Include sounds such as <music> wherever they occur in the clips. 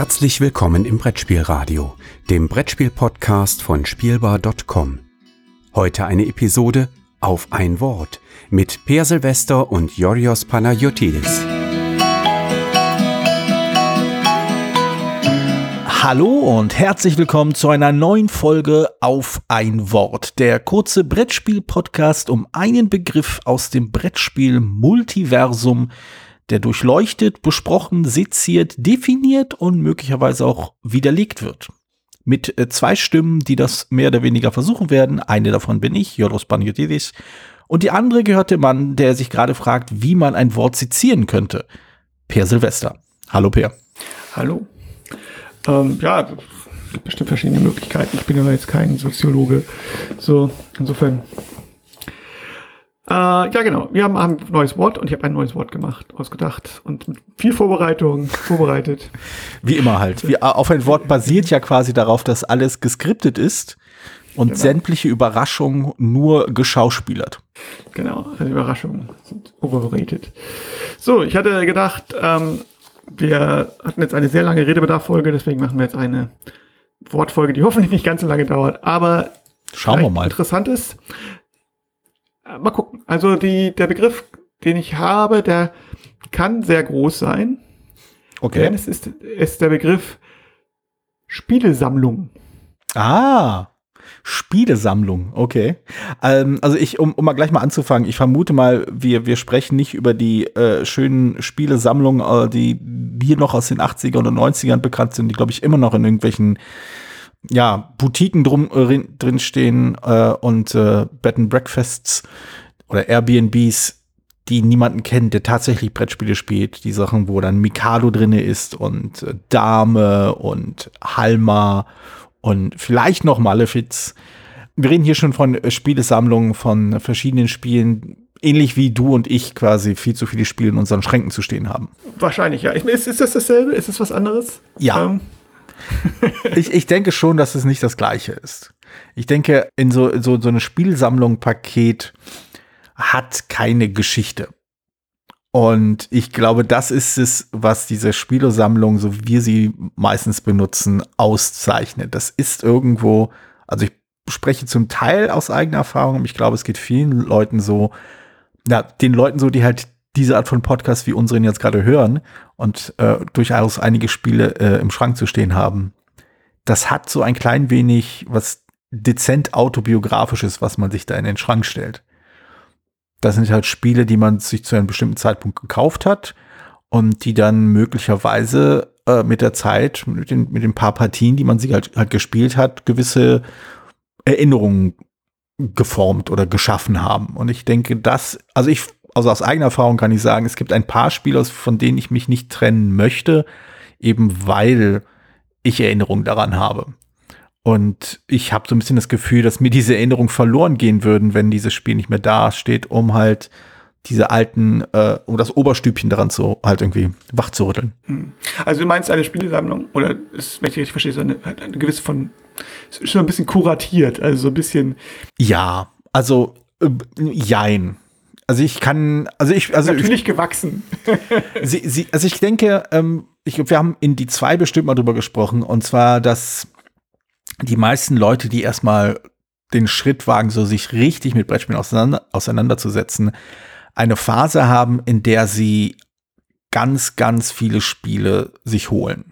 Herzlich willkommen im Brettspielradio, dem Brettspiel-Podcast von Spielbar.com. Heute eine Episode auf ein Wort mit Per Silvester und Yorios Panayotidis. Hallo und herzlich willkommen zu einer neuen Folge auf ein Wort. Der kurze Brettspiel-Podcast um einen Begriff aus dem Brettspiel-Multiversum, der durchleuchtet, besprochen, seziert, definiert und möglicherweise auch widerlegt wird. Mit äh, zwei Stimmen, die das mehr oder weniger versuchen werden. Eine davon bin ich, Joros Paniotidis. Und die andere gehört dem Mann, der sich gerade fragt, wie man ein Wort sezieren könnte. Per Silvester. Hallo Per. Hallo. Ähm, ja, es gibt bestimmt verschiedene Möglichkeiten. Ich bin aber jetzt kein Soziologe. So, insofern äh, ja, genau. Wir haben ein neues Wort und ich habe ein neues Wort gemacht, ausgedacht und mit viel Vorbereitung <laughs> vorbereitet. Wie immer halt. Wie, auf ein Wort basiert ja quasi darauf, dass alles geskriptet ist und genau. sämtliche Überraschungen nur geschauspielert. Genau, also Überraschungen sind overrated. So, ich hatte gedacht, ähm, wir hatten jetzt eine sehr lange Redebedarffolge, deswegen machen wir jetzt eine Wortfolge, die hoffentlich nicht ganz so lange dauert, aber Schauen wir mal. interessant ist. Mal gucken. Also die, der Begriff, den ich habe, der kann sehr groß sein. Okay. Denn es ist, ist der Begriff Spielesammlung. Ah, Spielesammlung, okay. Ähm, also ich, um, um mal gleich mal anzufangen, ich vermute mal, wir, wir sprechen nicht über die äh, schönen Spielesammlungen, äh, die wir noch aus den 80ern und 90ern bekannt sind, die, glaube ich, immer noch in irgendwelchen ja, Boutiquen drum, äh, drin stehen äh, und äh, Bed and Breakfasts oder Airbnbs, die niemanden kennt, der tatsächlich Brettspiele spielt. Die Sachen, wo dann Mikado drinne ist und äh, Dame und Halma und vielleicht noch Malefiz. Wir reden hier schon von äh, Spielesammlungen von verschiedenen Spielen, ähnlich wie du und ich quasi viel zu viele Spiele in unseren Schränken zu stehen haben. Wahrscheinlich, ja. Ist, ist das dasselbe? Ist es was anderes? Ja. Ähm. Ich, ich denke schon, dass es nicht das gleiche ist. Ich denke, in so, so, so eine Spielsammlung-Paket hat keine Geschichte. Und ich glaube, das ist es, was diese Spielesammlung, so wie wir sie meistens benutzen, auszeichnet. Das ist irgendwo, also ich spreche zum Teil aus eigener Erfahrung, ich glaube, es geht vielen Leuten so, ja, den Leuten so, die halt diese Art von Podcast wie unseren jetzt gerade hören und äh, durchaus einige Spiele äh, im Schrank zu stehen haben. Das hat so ein klein wenig was dezent autobiografisches, was man sich da in den Schrank stellt. Das sind halt Spiele, die man sich zu einem bestimmten Zeitpunkt gekauft hat und die dann möglicherweise äh, mit der Zeit, mit den, mit den paar Partien, die man sich halt, halt gespielt hat, gewisse Erinnerungen geformt oder geschaffen haben. Und ich denke, das, also ich also aus eigener Erfahrung kann ich sagen, es gibt ein paar Spiele, von denen ich mich nicht trennen möchte, eben weil ich Erinnerungen daran habe. Und ich habe so ein bisschen das Gefühl, dass mir diese Erinnerungen verloren gehen würden, wenn dieses Spiel nicht mehr da steht, um halt diese alten, äh, um das Oberstübchen daran zu halt irgendwie wach zu rütteln. Hm. Also du meinst eine Spielesammlung, oder ist, wenn ich richtig verstehe, so eine, eine gewisse von, ist schon ein bisschen kuratiert, also so ein bisschen. Ja, also äh, jein. Also ich kann, also ich, also natürlich ich, gewachsen. <laughs> sie, sie, also ich denke, ähm, ich glaube, wir haben in die zwei bestimmt mal drüber gesprochen, und zwar, dass die meisten Leute, die erstmal den Schritt wagen, so sich richtig mit Brettspielen auseinander, auseinanderzusetzen, eine Phase haben, in der sie ganz, ganz viele Spiele sich holen.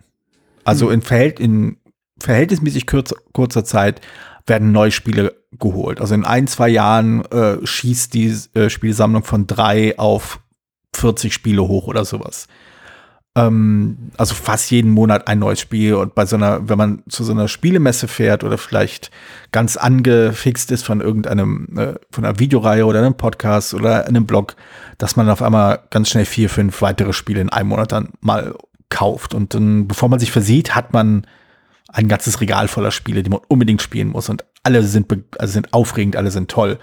Also mhm. in, Verhält in verhältnismäßig kurzer, kurzer Zeit werden neue Spiele geholt. Also in ein, zwei Jahren äh, schießt die äh, Spielsammlung von drei auf 40 Spiele hoch oder sowas. Ähm, also fast jeden Monat ein neues Spiel. Und bei so einer, wenn man zu so einer Spielemesse fährt oder vielleicht ganz angefixt ist von irgendeinem, äh, von einer Videoreihe oder einem Podcast oder einem Blog, dass man auf einmal ganz schnell vier, fünf weitere Spiele in einem Monat dann mal kauft. Und dann, bevor man sich versieht, hat man ein ganzes Regal voller Spiele, die man unbedingt spielen muss. Und alle sind, also sind aufregend, alle sind toll.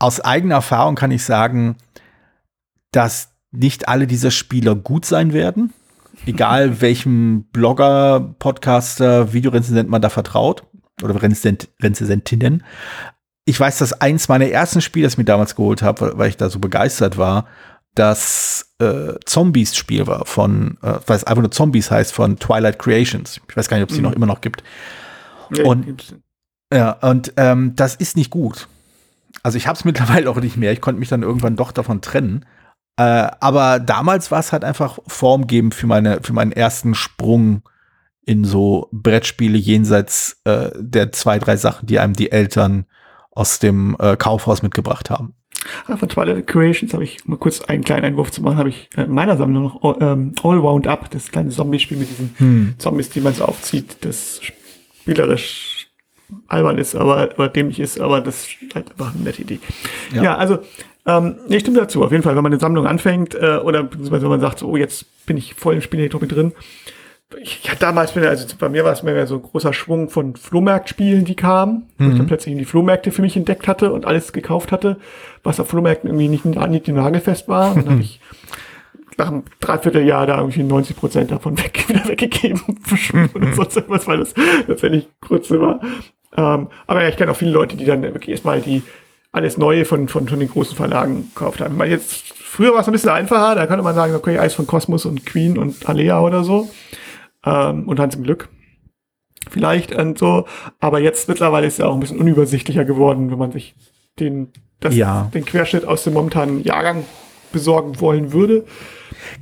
Aus eigener Erfahrung kann ich sagen, dass nicht alle dieser Spieler gut sein werden. Egal <laughs> welchem Blogger, Podcaster, Videorezensent man da vertraut. Oder Rezensentinnen. Ich weiß, dass eins meiner ersten Spiele, das ich mir damals geholt habe, weil ich da so begeistert war, das äh, Zombies-Spiel war von, äh, weil es einfach nur Zombies heißt, von Twilight Creations. Ich weiß gar nicht, ob es die Mhm. noch immer noch gibt. Nee, Und- Ja, und ähm, das ist nicht gut. Also ich habe es <laughs> mittlerweile auch nicht mehr. Ich konnte mich dann irgendwann doch davon trennen. Äh, aber damals war es halt einfach formgebend für meine, für meinen ersten Sprung in so Brettspiele jenseits äh, der zwei, drei Sachen, die einem die Eltern aus dem äh, Kaufhaus mitgebracht haben. Ah, von Twilight Creations habe ich, um mal kurz einen kleinen Einwurf zu machen, habe ich äh, in meiner Sammlung noch All, ähm, All Wound Up, das kleine Zombie-Spiel mit diesen Hm. Zombies, die man so aufzieht, das spielerisch albern ist, aber, aber dämlich ist, aber das ist halt einfach eine nette Idee. Ja. Ja, also, ähm, nee, stimmt dazu. Auf jeden Fall, wenn man eine Sammlung anfängt, äh, oder beziehungsweise wenn man sagt, so, oh, jetzt bin ich voll im Spiel mit drin. Ich, ich hatte damals, bin, also bei mir war es mehr so ein großer Schwung von Flohmarktspielen, die kamen, wo ich dann plötzlich in die Flohmärkte für mich entdeckt hatte und alles gekauft hatte, was auf Flohmärkten irgendwie nicht, nicht nagelfest war. Und dann habe <laughs> ich nach einem Dreivierteljahr da irgendwie 90 Prozent davon <laughs> weg, wieder weggegeben, verschwunden oder <laughs> sonst irgendwas, weil das letztendlich Grütze war. Ähm, aber ja, ich kenne auch viele Leute, die dann wirklich erstmal die alles Neue von, von, von den großen Verlagen gekauft haben. Weil jetzt, früher war es ein bisschen einfacher, da könnte man sagen, okay, Eis von Kosmos und Queen und Alea oder so. Ähm, und Hans im Glück. Vielleicht und so. Aber jetzt mittlerweile ist es ja auch ein bisschen unübersichtlicher geworden, wenn man sich den, das, Ja. den Querschnitt aus dem momentanen Jahrgang besorgen wollen würde.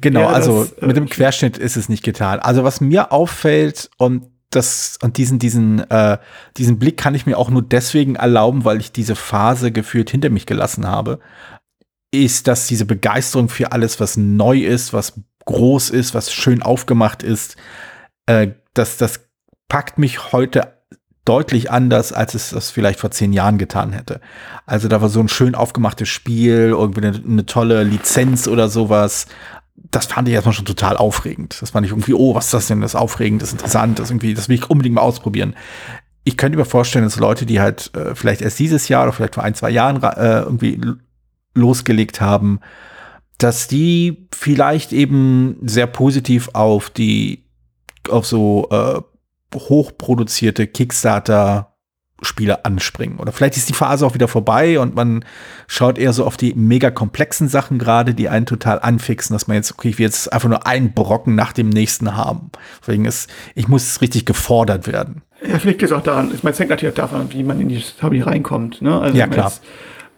Genau, also das, äh, mit dem Querschnitt ist es nicht getan. Also was mir auffällt und das und diesen diesen äh, diesen Blick kann ich mir auch nur deswegen erlauben, weil ich diese Phase gefühlt hinter mich gelassen habe, ist, dass diese Begeisterung für alles, was neu ist, was groß ist, was schön aufgemacht ist, äh, das das packt mich heute deutlich anders, als es das vielleicht vor zehn Jahren getan hätte. Also da war so ein schön aufgemachtes Spiel, irgendwie eine, eine tolle Lizenz oder sowas. Das fand ich erstmal schon total aufregend. Das fand ich irgendwie, oh, was ist das denn? Das ist aufregend, das ist interessant, das irgendwie, das will ich unbedingt mal ausprobieren. Ich könnte mir vorstellen, dass Leute, die halt äh, vielleicht erst dieses Jahr oder vielleicht vor ein, zwei Jahren äh, irgendwie losgelegt haben, dass die vielleicht eben sehr positiv auf die, auf so äh, hochproduzierte Kickstarter Spiele anspringen. Oder vielleicht ist die Phase auch wieder vorbei und man schaut eher so auf die mega komplexen Sachen gerade, die einen total anfixen, dass man jetzt, okay, ich will jetzt einfach nur einen Brocken nach dem nächsten haben. Deswegen ist, ich muss richtig gefordert werden. Ja, vielleicht liegt es auch daran, ich meine, es hängt natürlich auch davon, wie man in die Hobby reinkommt. Ne? Also Ja, klar. Jetzt,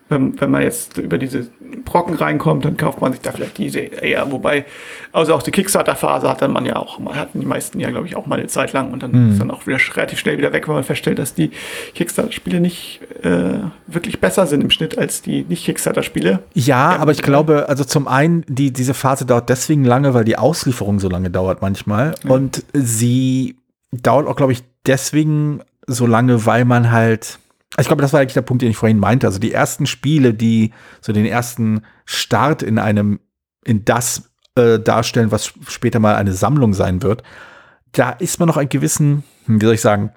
wenn, wenn man jetzt über diese Brocken reinkommt, dann kauft man sich da vielleicht diese eher. Wobei, also auch die Kickstarter-Phase hat dann man ja auch, mal hatten die meisten ja, glaube ich, auch mal eine Zeit lang und dann Hm. ist dann auch wieder relativ schnell wieder weg, weil man feststellt, dass die Kickstarter-Spiele nicht äh, wirklich besser sind im Schnitt als die Nicht-Kickstarter-Spiele. Ja, Ja, aber ich ja. glaube, also zum einen, die, diese Phase dauert deswegen lange, weil die Auslieferung so lange dauert manchmal. Und sie dauert auch, glaube ich, deswegen so lange, weil man halt. Ich glaube, das war eigentlich der Punkt, den ich vorhin meinte. Also die ersten Spiele, die so den ersten Start in einem, in das äh, darstellen, was später mal eine Sammlung sein wird, da ist man noch einen gewissen, hm, wie soll ich sagen,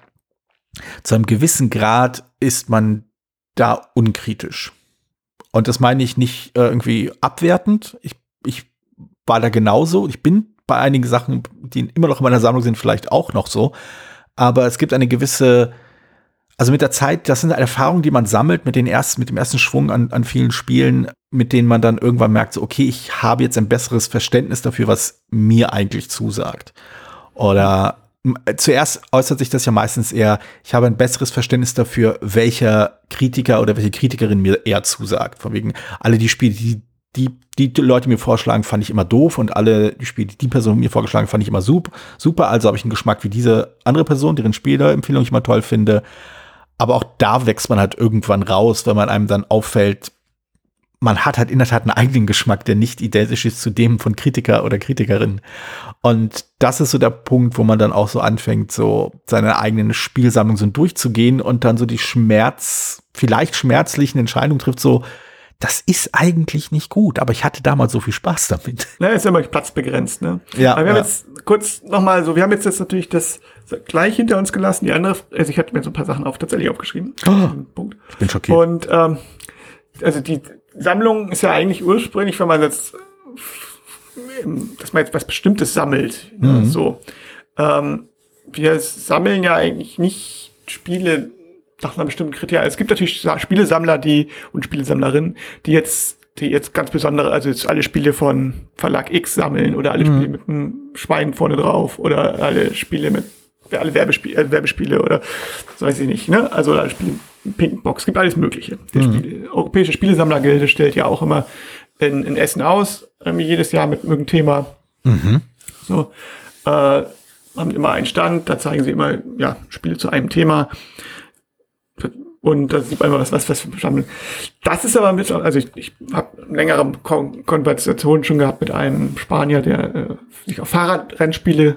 zu einem gewissen Grad ist man da unkritisch. Und das meine ich nicht äh, irgendwie abwertend. Ich, ich war da genauso. Ich bin bei einigen Sachen, die immer noch in meiner Sammlung sind, vielleicht auch noch so. Aber es gibt eine gewisse, also mit der Zeit, das sind Erfahrungen, die man sammelt mit den ersten, mit dem ersten Schwung an, an vielen Spielen, mit denen man dann irgendwann merkt, so, okay, ich habe jetzt ein besseres Verständnis dafür, was mir eigentlich zusagt. Oder m- zuerst äußert sich das ja meistens eher, ich habe ein besseres Verständnis dafür, welcher Kritiker oder welche Kritikerin mir eher zusagt. Von wegen, alle die Spiele, die die, die Leute mir vorschlagen, fand ich immer doof und alle die Spiele, die die Person mir vorgeschlagen, fand ich immer sup, super. Also habe ich einen Geschmack wie diese andere Person, deren Spieleempfehlung ich immer toll finde. Aber auch da wächst man halt irgendwann raus, wenn man einem dann auffällt, man hat halt in der Tat einen eigenen Geschmack, der nicht identisch ist zu dem von Kritiker oder Kritikerin. Und das ist so der Punkt, wo man dann auch so anfängt, so seine eigenen Spielsammlung so durchzugehen und dann so die Schmerz, vielleicht schmerzlichen Entscheidungen trifft, so, das ist eigentlich nicht gut, aber ich hatte damals so viel Spaß damit. Na, ist ja immer platzbegrenzt, ne? Ja, Aber wir haben ja. jetzt kurz nochmal so, wir haben jetzt, jetzt natürlich das gleich hinter uns gelassen. Die andere, also ich hatte mir so ein paar Sachen auf, tatsächlich aufgeschrieben. Punkt. Ich bin schockiert. Und ähm, also die Sammlung ist ja eigentlich ursprünglich, wenn man jetzt, dass man jetzt was Bestimmtes sammelt. Ja, so. Ähm, wir sammeln ja eigentlich nicht Spiele nach einer bestimmten Kriterien. Es gibt natürlich Sa- Spielesammler, die und Spielesammlerinnen, die jetzt die jetzt ganz besondere, also jetzt alle Spiele von Verlag X sammeln oder alle Mhm. Spiele mit einem Schwein vorne drauf oder alle Spiele mit alle Werbespiele, äh, Werbespiele oder das weiß ich nicht, ne? Also alle Spiele mit pinken Box, gibt alles Mögliche. Die Mhm. Spiele, Europäische Spielesammlergilde stellt ja auch immer in, in Essen aus, irgendwie jedes Jahr mit irgendeinem Thema. Mhm. So, äh, haben immer einen Stand, da zeigen sie immer ja, Spiele zu einem Thema. Und da sieht man immer, was, was, was für Sammlung. Das ist aber mit, also ich, ich habe längere Kon Konversationen schon gehabt mit einem Spanier, der äh, sich auf Fahrradrennspiele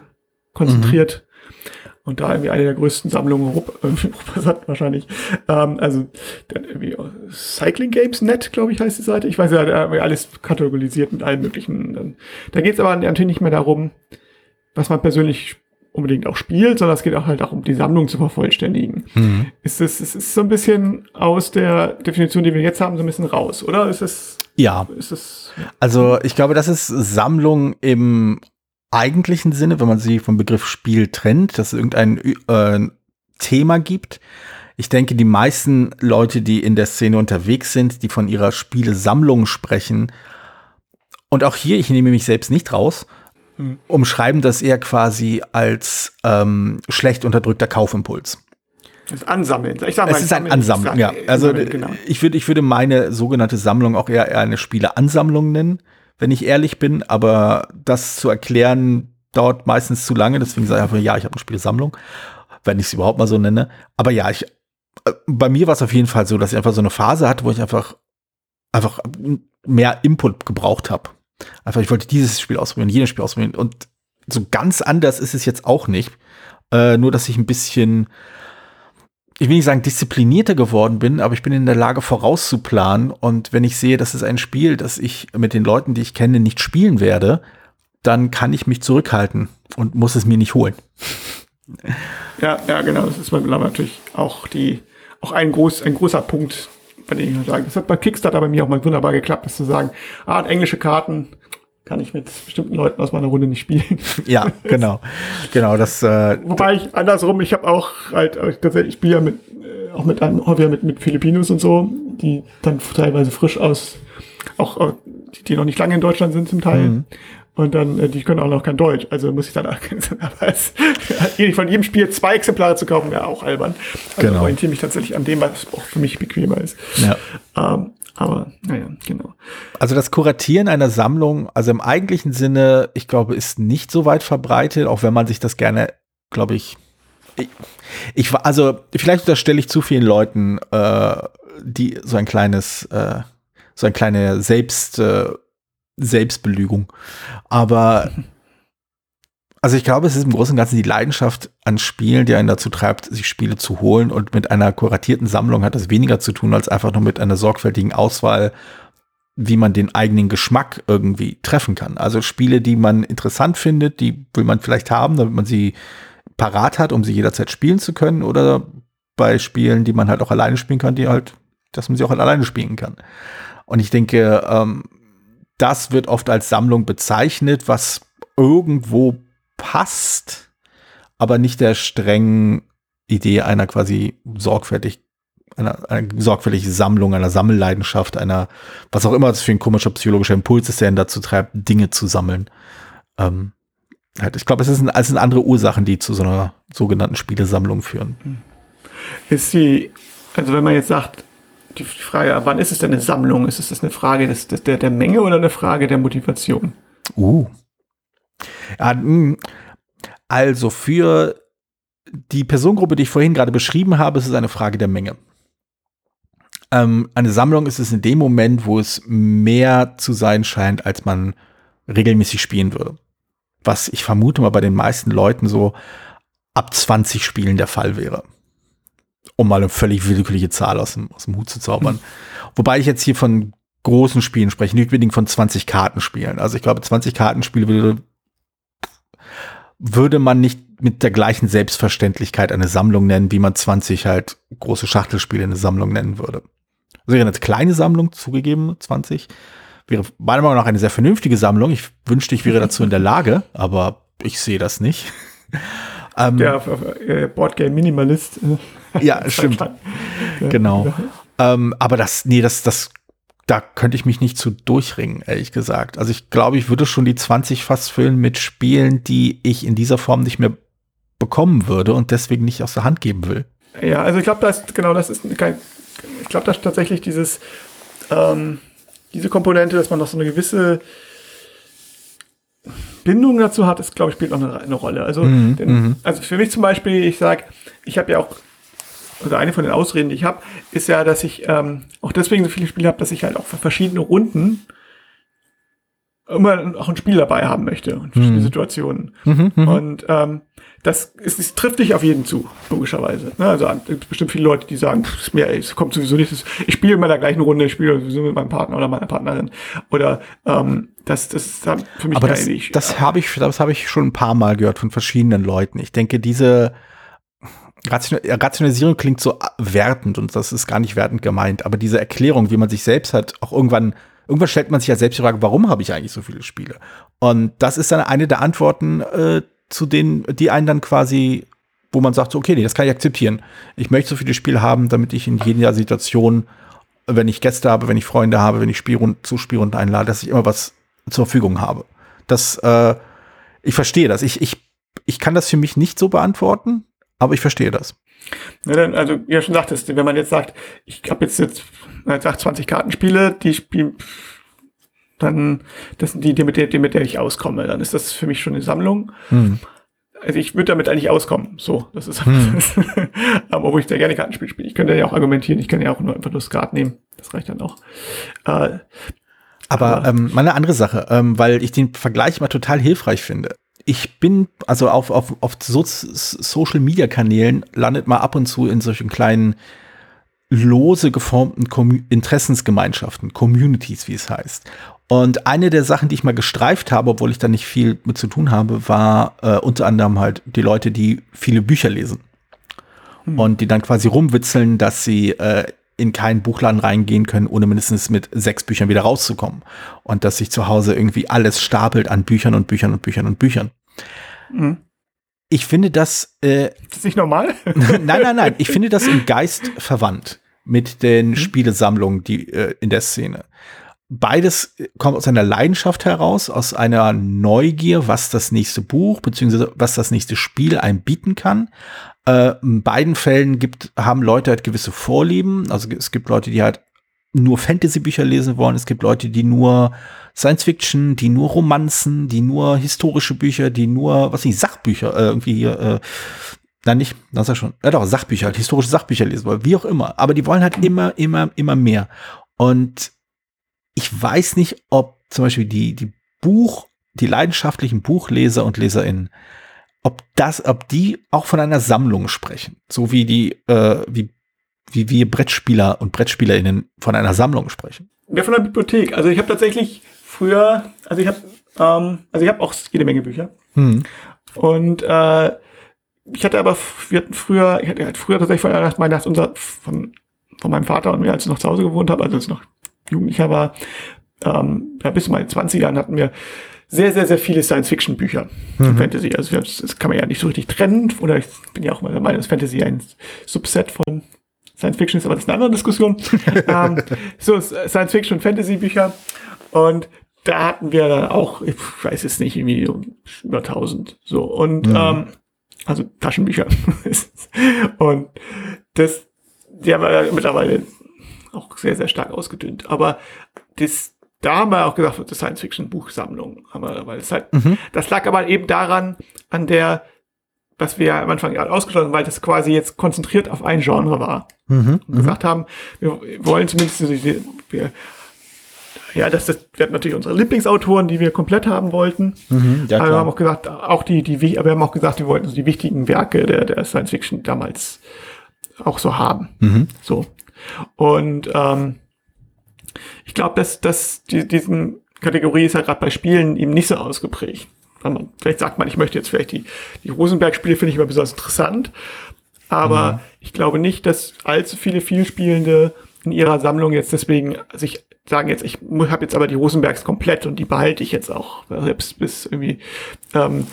konzentriert. Und da irgendwie eine der größten Sammlungen Europa, äh, Europas hat wahrscheinlich. Ähm, also irgendwie Cycling Games Net, glaube ich, heißt die Seite. Ich weiß ja, irgendwie alles kategorisiert mit allen möglichen. Da geht es aber natürlich nicht mehr darum, was man persönlich unbedingt auch spielt, sondern es geht auch halt darum, die Sammlung zu vervollständigen. Mhm. Ist es ist, ist so ein bisschen aus der Definition, die wir jetzt haben, so ein bisschen raus, oder? Ist es, Ja, ist es, also ich glaube, das ist Sammlung im eigentlichen Sinne, wenn man sie vom Begriff Spiel trennt, dass es irgendein äh, Thema gibt. Ich denke, die meisten Leute, die in der Szene unterwegs sind, die von ihrer Spielesammlung sprechen, und auch hier, ich nehme mich selbst nicht raus, Hm. umschreiben das eher quasi als ähm, schlecht unterdrückter Kaufimpuls. das Ansammeln. Ich sag mal, Es ist ein Sammeln, Ansammlung, ich ja. Also Sammeln, genau. ich würde, ich würde meine sogenannte Sammlung auch eher, eher eine Spieleansammlung nennen, wenn ich ehrlich bin. Aber das zu erklären dauert meistens zu lange. Deswegen sage ich einfach, ja, ich habe eine Spielesammlung, wenn ich es überhaupt mal so nenne. Aber ja, ich, äh, bei mir war es auf jeden Fall so, dass ich einfach so eine Phase hatte, wo ich einfach, einfach mehr Input gebraucht habe. Einfach, ich wollte dieses Spiel ausprobieren, jenes Spiel ausprobieren. Und so ganz anders ist es jetzt auch nicht. Äh, nur, dass ich ein bisschen ich will nicht sagen disziplinierter geworden bin, aber ich bin in der Lage vorauszuplanen und wenn ich sehe, das ist ein Spiel, das ich mit den Leuten, die ich kenne, nicht spielen werde, dann kann ich mich zurückhalten und muss es mir nicht holen. Ja, ja, genau. Das ist natürlich auch die, auch ein groß, ein großer Punkt, dem ich mal sage, das hat bei Kickstarter bei mir auch mal wunderbar geklappt, das zu sagen, ah, englische Karten kann ich mit bestimmten Leuten aus meiner Runde nicht spielen. <laughs> Ja, genau. genau, das äh, Wobei ich andersrum, ich habe auch halt, äh, ich spiele ja mit, äh, auch mit einem, häufiger mit, mit Filipinos und so, die dann teilweise frisch aus, auch, die, die noch nicht lange in Deutschland sind zum Teil. Mhm. Und dann, äh, die können auch noch kein Deutsch. Also muss ich dann auch, <laughs> aber es, von jedem Spiel zwei Exemplare zu kaufen, wäre auch albern. Also Genau. orientiere mich tatsächlich an dem, was auch für mich bequemer ist. ja. Ähm, aber, naja, genau. Also das Kuratieren einer Sammlung, also im eigentlichen Sinne, ich glaube, ist nicht so weit verbreitet, auch wenn man sich das gerne, glaube ich, ich, ich war, also vielleicht unterstelle ich zu vielen Leuten, äh, die so ein kleines, äh, so eine kleine Selbst, äh, Selbstbelügung. Aber also ich glaube, es ist im Großen und Ganzen die Leidenschaft an Spielen, die einen dazu treibt, sich Spiele zu holen. Und mit einer kuratierten Sammlung hat das weniger zu tun, als einfach nur mit einer sorgfältigen Auswahl, wie man den eigenen Geschmack irgendwie treffen kann. Also Spiele, die man interessant findet, die will man vielleicht haben, damit man sie parat hat, um sie jederzeit spielen zu können. Oder bei Spielen, die man halt auch alleine spielen kann, die halt, dass man sie auch alleine spielen kann. Und ich denke, ähm, das wird oft als Sammlung bezeichnet, was irgendwo passt, aber nicht der strengen Idee einer quasi sorgfältig, einer, einer sorgfältigen Sammlung, einer Sammelleidenschaft, einer, was auch immer das für ein komischer psychologischer Impuls ist, der ihn dazu treibt, Dinge zu sammeln. Ähm, halt, ich glaube, es, es sind andere Ursachen, die zu so einer sogenannten Spielesammlung führen. Ist die, also wenn man jetzt sagt, die Frage, wann ist es denn eine Sammlung? Ist es eine Frage des, des, der, der Menge oder eine Frage der Motivation? Uh. Ja, mh. also für die Personengruppe, die ich vorhin gerade beschrieben habe, ist es eine Frage der Menge. Ähm, eine Sammlung ist es in dem Moment, wo es mehr zu sein scheint, als man regelmäßig spielen würde. Was ich vermute mal bei den meisten Leuten so ab 20 Spielen der Fall wäre. Um mal eine völlig willkürliche Zahl aus dem, aus dem Hut zu zaubern. Wobei ich jetzt hier von großen Spielen spreche, nicht unbedingt von 20 Kartenspielen. Also ich glaube, 20 Kartenspiele würde, würde man nicht mit der gleichen Selbstverständlichkeit eine Sammlung nennen, wie man 20 halt große Schachtelspiele eine Sammlung nennen würde. Also wäre eine kleine Sammlung zugegeben, 20. Wäre meiner Meinung nach eine sehr vernünftige Sammlung. Ich wünschte, ich wäre dazu in der Lage, aber ich sehe das nicht. ähm, Der äh, Boardgame Minimalist. <laughs> ja, stimmt. Ja, Genau. Ähm, aber das, nee, das, das da könnte ich mich nicht zu durchringen, ehrlich gesagt. Also ich glaube, ich würde schon die 20 fast füllen mit Spielen, die ich in dieser Form nicht mehr bekommen würde und deswegen nicht aus der Hand geben will. Ja, also ich glaube, das genau, das ist kein, ich glaube, dass tatsächlich dieses ähm, diese Komponente, dass man noch so eine gewisse Bindung dazu hat, ist, glaube ich, spielt noch eine, eine Rolle. Also, Mhm, denn, mhm. also für mich zum Beispiel, ich sage, ich habe ja auch, oder eine von den Ausreden, die ich habe, ist ja, dass ich ähm, auch deswegen so viele Spiele habe, dass ich halt auch für verschiedene Runden immer auch ein Spiel dabei haben möchte und verschiedene Mhm. Situationen. Mhm, mhm. Und ähm, das, ist, das trifft nicht auf jeden zu, logischerweise. Ne? Also es gibt bestimmt viele Leute, die sagen, pff, ist mir, es kommt sowieso nicht. das- Ich spiele immer in der gleichen Runde, ich spiele sowieso mit meinem Partner oder meiner Partnerin. Oder ähm, das, das ist dann für mich Aber das, Idee. das habe ich, das habe ich schon ein paar Mal gehört von verschiedenen Leuten. Ich denke, diese Rationalisierung klingt so wertend und das ist gar nicht wertend gemeint. Aber diese Erklärung, wie man sich selbst hat, auch irgendwann, irgendwann stellt man sich ja selbst die Frage, warum habe ich eigentlich so viele Spiele? Und das ist dann eine der Antworten, äh, zu denen, die einen dann quasi, wo man sagt, okay, nee, das kann ich akzeptieren. Ich möchte so viele Spiele haben, damit ich in jeder Situation, wenn ich Gäste habe, wenn ich Freunde habe, wenn ich Spielrunden, zu Spielrunden einlade, dass ich immer was zur Verfügung habe. Das, äh, ich verstehe das. Ich, ich, ich kann das für mich nicht so beantworten, aber ich verstehe das. Ne, dann, also, wie du schon sagtest, wenn man jetzt sagt, ich habe jetzt, jetzt sagt 20 Kartenspiele, die spielen, dann, das sind die, die mit der, die, mit der ich auskomme, dann ist das für mich schon eine Sammlung. Hm. Also ich würde damit eigentlich auskommen. So, das ist, Hm. <laughs> aber obwohl ich sehr gerne Kartenspiel spiele. Ich könnte ja auch argumentieren, ich kann ja auch nur einfach nur Skat nehmen. Das reicht dann auch. Äh, Aber ähm, mal eine andere Sache, ähm, weil ich den Vergleich mal total hilfreich finde. Ich bin, also auf, auf, auf so Social Media Kanälen landet mal ab und zu in solchen kleinen lose geformten Commu Interessensgemeinschaften, Communities, wie es heißt. Und eine der Sachen, die ich mal gestreift habe, obwohl ich da nicht viel mit zu tun habe, war äh, unter anderem halt die Leute, die viele Bücher lesen. Und die dann quasi rumwitzeln, dass sie äh, in keinen Buchladen reingehen können, ohne mindestens mit sechs Büchern wieder rauszukommen. Und dass sich zu Hause irgendwie alles stapelt an Büchern und Büchern und Büchern und Büchern. Mh. Ich finde das äh, ist das nicht normal? <laughs> nein, nein, nein. Ich finde das im Geist verwandt mit den Spielesammlungen, die äh, in der Szene. Beides kommt aus einer Leidenschaft heraus, aus einer Neugier, was das nächste Buch beziehungsweise was das nächste Spiel einem bieten kann. Äh, in beiden Fällen gibt, haben Leute halt gewisse Vorlieben. Also es gibt Leute, die halt nur Fantasy-Bücher lesen wollen. Es gibt Leute, die nur Science-Fiction, die nur Romanzen, die nur historische Bücher, die nur, was nicht, Sachbücher, äh, irgendwie hier, äh, Nein, nicht, das ist ja schon. Ja doch, Sachbücher, halt historische Sachbücher lesen wollen, wie auch immer. Aber die wollen halt immer, immer, immer mehr. Und ich weiß nicht, ob zum Beispiel die, die Buch, die leidenschaftlichen Buchleser und LeserInnen, ob das, ob die auch von einer Sammlung sprechen. So wie die, äh, wie, wie wir Brettspieler und BrettspielerInnen von einer Sammlung sprechen. Ja, von der Bibliothek. Also ich habe tatsächlich früher, also ich habe, ähm, also ich habe auch jede Menge Bücher. Hm. Und äh, ich hatte aber, wir hatten früher, ich hatte halt früher tatsächlich von Weihnachten, Weihnachten unser, von, von meinem Vater und mir, als ich noch zu Hause gewohnt habe, also als ich noch Jugendlicher war, ähm, ja, bis zu meinen 20 Jahren hatten wir sehr, sehr, sehr viele Science-Fiction-Bücher und Fantasy. Also das, das kann man ja nicht so richtig trennen. Oder ich bin ja auch mal der Meinung, dass Fantasy ein Subset von Science-Fiction ist, aber das ist eine andere Diskussion. <laughs> ähm, so, Science-Fiction und Fantasy-Bücher. Und da hatten wir dann auch, ich weiß es nicht, irgendwie über 1000. So, und ähm, also Taschenbücher. <laughs> und das, die haben wir mittlerweile auch sehr, sehr stark ausgedünnt. Aber das, da haben wir auch gesagt, das Science-Fiction-Buchsammlung haben wir, weil es halt, das lag aber eben daran, an der, was wir am Anfang gerade ausgeschlossen haben, weil das quasi jetzt konzentriert auf ein Genre war. Mhm. Und gesagt haben, wir wollen zumindest, wir, ja, das, das werden natürlich unsere Lieblingsautoren, die wir komplett haben wollten. Mhm. Ja, aber wir haben auch gesagt, auch die, die, aber wir haben auch gesagt, wir wollten so die wichtigen Werke der, der Science Fiction damals auch so haben. Mhm. So. Und ähm, ich glaube, dass, dass die, diesen Kategorie ist ja gerade bei Spielen eben nicht so ausgeprägt. Man, vielleicht sagt man, ich möchte jetzt vielleicht die, die Rosenberg-Spiele finde ich immer besonders interessant. Aber ich glaube nicht, dass allzu viele Vielspielende in ihrer Sammlung jetzt deswegen sich sagen jetzt, ich habe jetzt aber die Rosenbergs komplett und die behalte ich jetzt auch, selbst bis irgendwie ähm,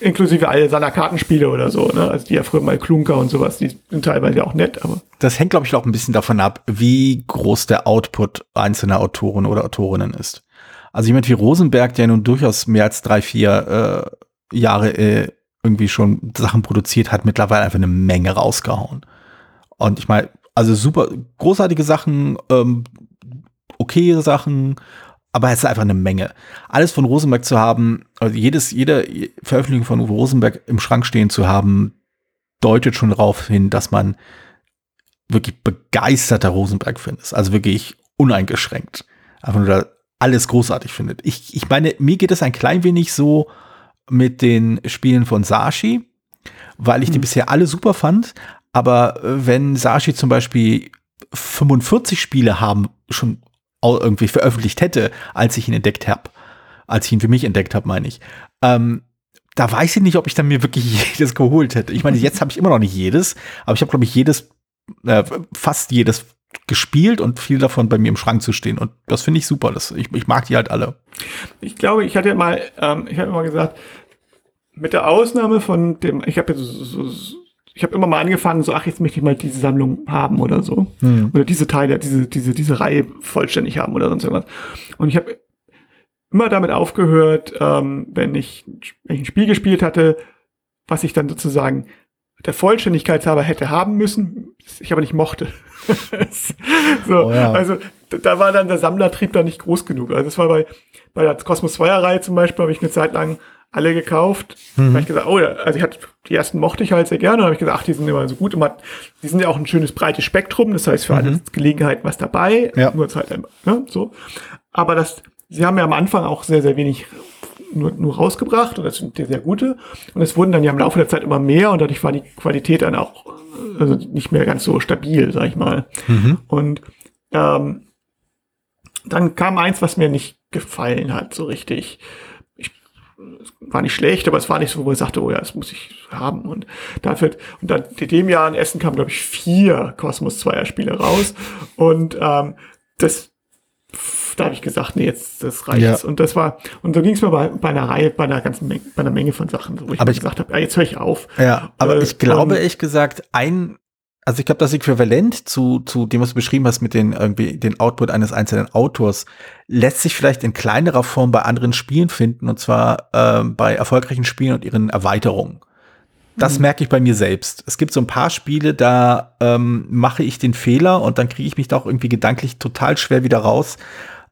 inklusive all seiner Kartenspiele oder so, ne? Also die ja früher mal Klunker und sowas, die sind teilweise auch nett, aber. Das hängt, glaube ich, auch ein bisschen davon ab, wie groß der Output einzelner Autoren oder Autorinnen ist. Also jemand wie Rosenberg, der nun durchaus mehr als drei, vier äh, Jahre äh, irgendwie schon Sachen produziert hat, mittlerweile einfach eine Menge rausgehauen. Und ich meine, also super großartige Sachen, ähm, okay Sachen, aber es ist einfach eine Menge. Alles von Rosenberg zu haben, also jedes, jede Veröffentlichung von Uwe Rosenberg im Schrank stehen zu haben, deutet schon darauf hin, dass man wirklich begeisterter Rosenberg-Fan ist. Also wirklich uneingeschränkt. Einfach nur alles großartig findet. Ich, ich meine, mir geht es ein klein wenig so mit den Spielen von Sashi, weil ich mhm. die bisher alle super fand. Aber äh, wenn Sashi zum Beispiel 45 Spiele haben, schon irgendwie veröffentlicht hätte, als ich ihn entdeckt habe. Als ich ihn für mich entdeckt habe, meine ich. Ähm, da weiß ich nicht, ob ich dann mir wirklich <laughs> jedes geholt hätte. Ich meine, jetzt habe ich immer noch nicht jedes, aber ich habe, glaube ich, jedes, äh, fast jedes gespielt und viel davon bei mir im Schrank zu stehen. Und das finde ich super. Das, ich, ich mag die halt alle. Ich glaube, ich hatte mal, ähm, ich habe mal gesagt, mit der Ausnahme von dem, ich habe so, so, so ich habe immer mal angefangen, so, ach, jetzt möchte ich mal diese Sammlung haben oder so. Hm. Oder diese Teile, diese, diese, diese Reihe vollständig haben oder sonst irgendwas. Und ich habe immer damit aufgehört, ähm, wenn, ich, wenn ich ein Spiel gespielt hatte, was ich dann sozusagen der Vollständigkeit halber hätte haben müssen, ich aber nicht mochte. <laughs> so, oh ja. Also da war dann der Sammlertrieb da nicht groß genug. Also das war bei, bei der Cosmos 2 Reihe zum Beispiel, habe ich eine Zeit lang alle gekauft. Mhm. habe ich gesagt, oh ja, also ich hatte, die ersten mochte ich halt sehr gerne. habe ich gesagt, ach, die sind immer so gut. Und man, die sind ja auch ein schönes breites Spektrum. Das heißt, für mhm. alle Gelegenheiten was dabei. Ja. Nur Zeit, ne, so. Aber das, sie haben ja am Anfang auch sehr, sehr wenig nur, nur rausgebracht und das sind sehr gute. Und es wurden dann ja im Laufe der Zeit immer mehr und dadurch war die Qualität dann auch also nicht mehr ganz so stabil, sag ich mal. Mhm. Und ähm, dann kam eins, was mir nicht gefallen hat, so richtig war nicht schlecht, aber es war nicht so, wo ich sagte, oh ja, das muss ich haben. Und dafür, und dann in dem Jahr in Essen kamen, glaube ich, vier Cosmos 2er Spiele raus. Und ähm, das, da habe ich gesagt, nee, jetzt das reicht. Ja. Und das war, und so ging es mir bei, bei einer Reihe, bei einer ganzen Menge, bei einer Menge von Sachen, wo ich, aber ich gesagt habe, ja, jetzt höre ich auf. Ja, aber äh, ich glaube, ehrlich gesagt, ein also ich glaube, das Äquivalent zu, zu dem, was du beschrieben hast mit den irgendwie den Output eines einzelnen Autors, lässt sich vielleicht in kleinerer Form bei anderen Spielen finden, und zwar äh, bei erfolgreichen Spielen und ihren Erweiterungen. Das mhm. merke ich bei mir selbst. Es gibt so ein paar Spiele, da ähm, mache ich den Fehler und dann kriege ich mich da auch irgendwie gedanklich total schwer wieder raus,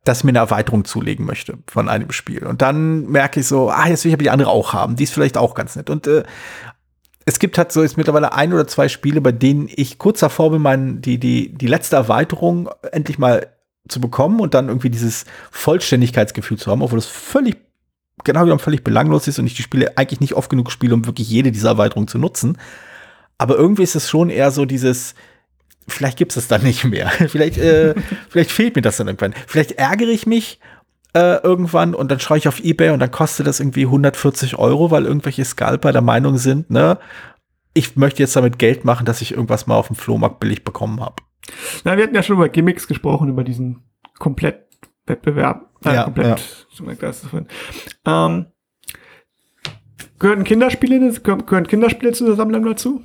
dass ich mir eine Erweiterung zulegen möchte von einem Spiel. Und dann merke ich so, ah, jetzt will ich aber die andere auch haben. Die ist vielleicht auch ganz nett. Und äh, es gibt halt so jetzt mittlerweile ein oder zwei Spiele, bei denen ich kurz davor bin, mein, die, die, die letzte Erweiterung endlich mal zu bekommen und dann irgendwie dieses Vollständigkeitsgefühl zu haben, obwohl das völlig, genau genommen völlig belanglos ist und ich die Spiele eigentlich nicht oft genug spiele, um wirklich jede dieser Erweiterungen zu nutzen. Aber irgendwie ist es schon eher so dieses, vielleicht gibt es das dann nicht mehr. <laughs> vielleicht, äh, <laughs> vielleicht fehlt mir das dann irgendwann. Vielleicht ärgere ich mich äh, irgendwann und dann schaue ich auf Ebay und dann kostet das irgendwie 140 Euro, weil irgendwelche Scalper der Meinung sind, ne, ich möchte jetzt damit Geld machen, dass ich irgendwas mal auf dem Flohmarkt billig bekommen habe. Na, wir hatten ja schon über Gimmicks gesprochen, über diesen Komplettwettbewerb. Äh, ja, komplett, ja. Ähm, gehören Kinderspiele, gehören Kinderspiele zu der Sammlung dazu?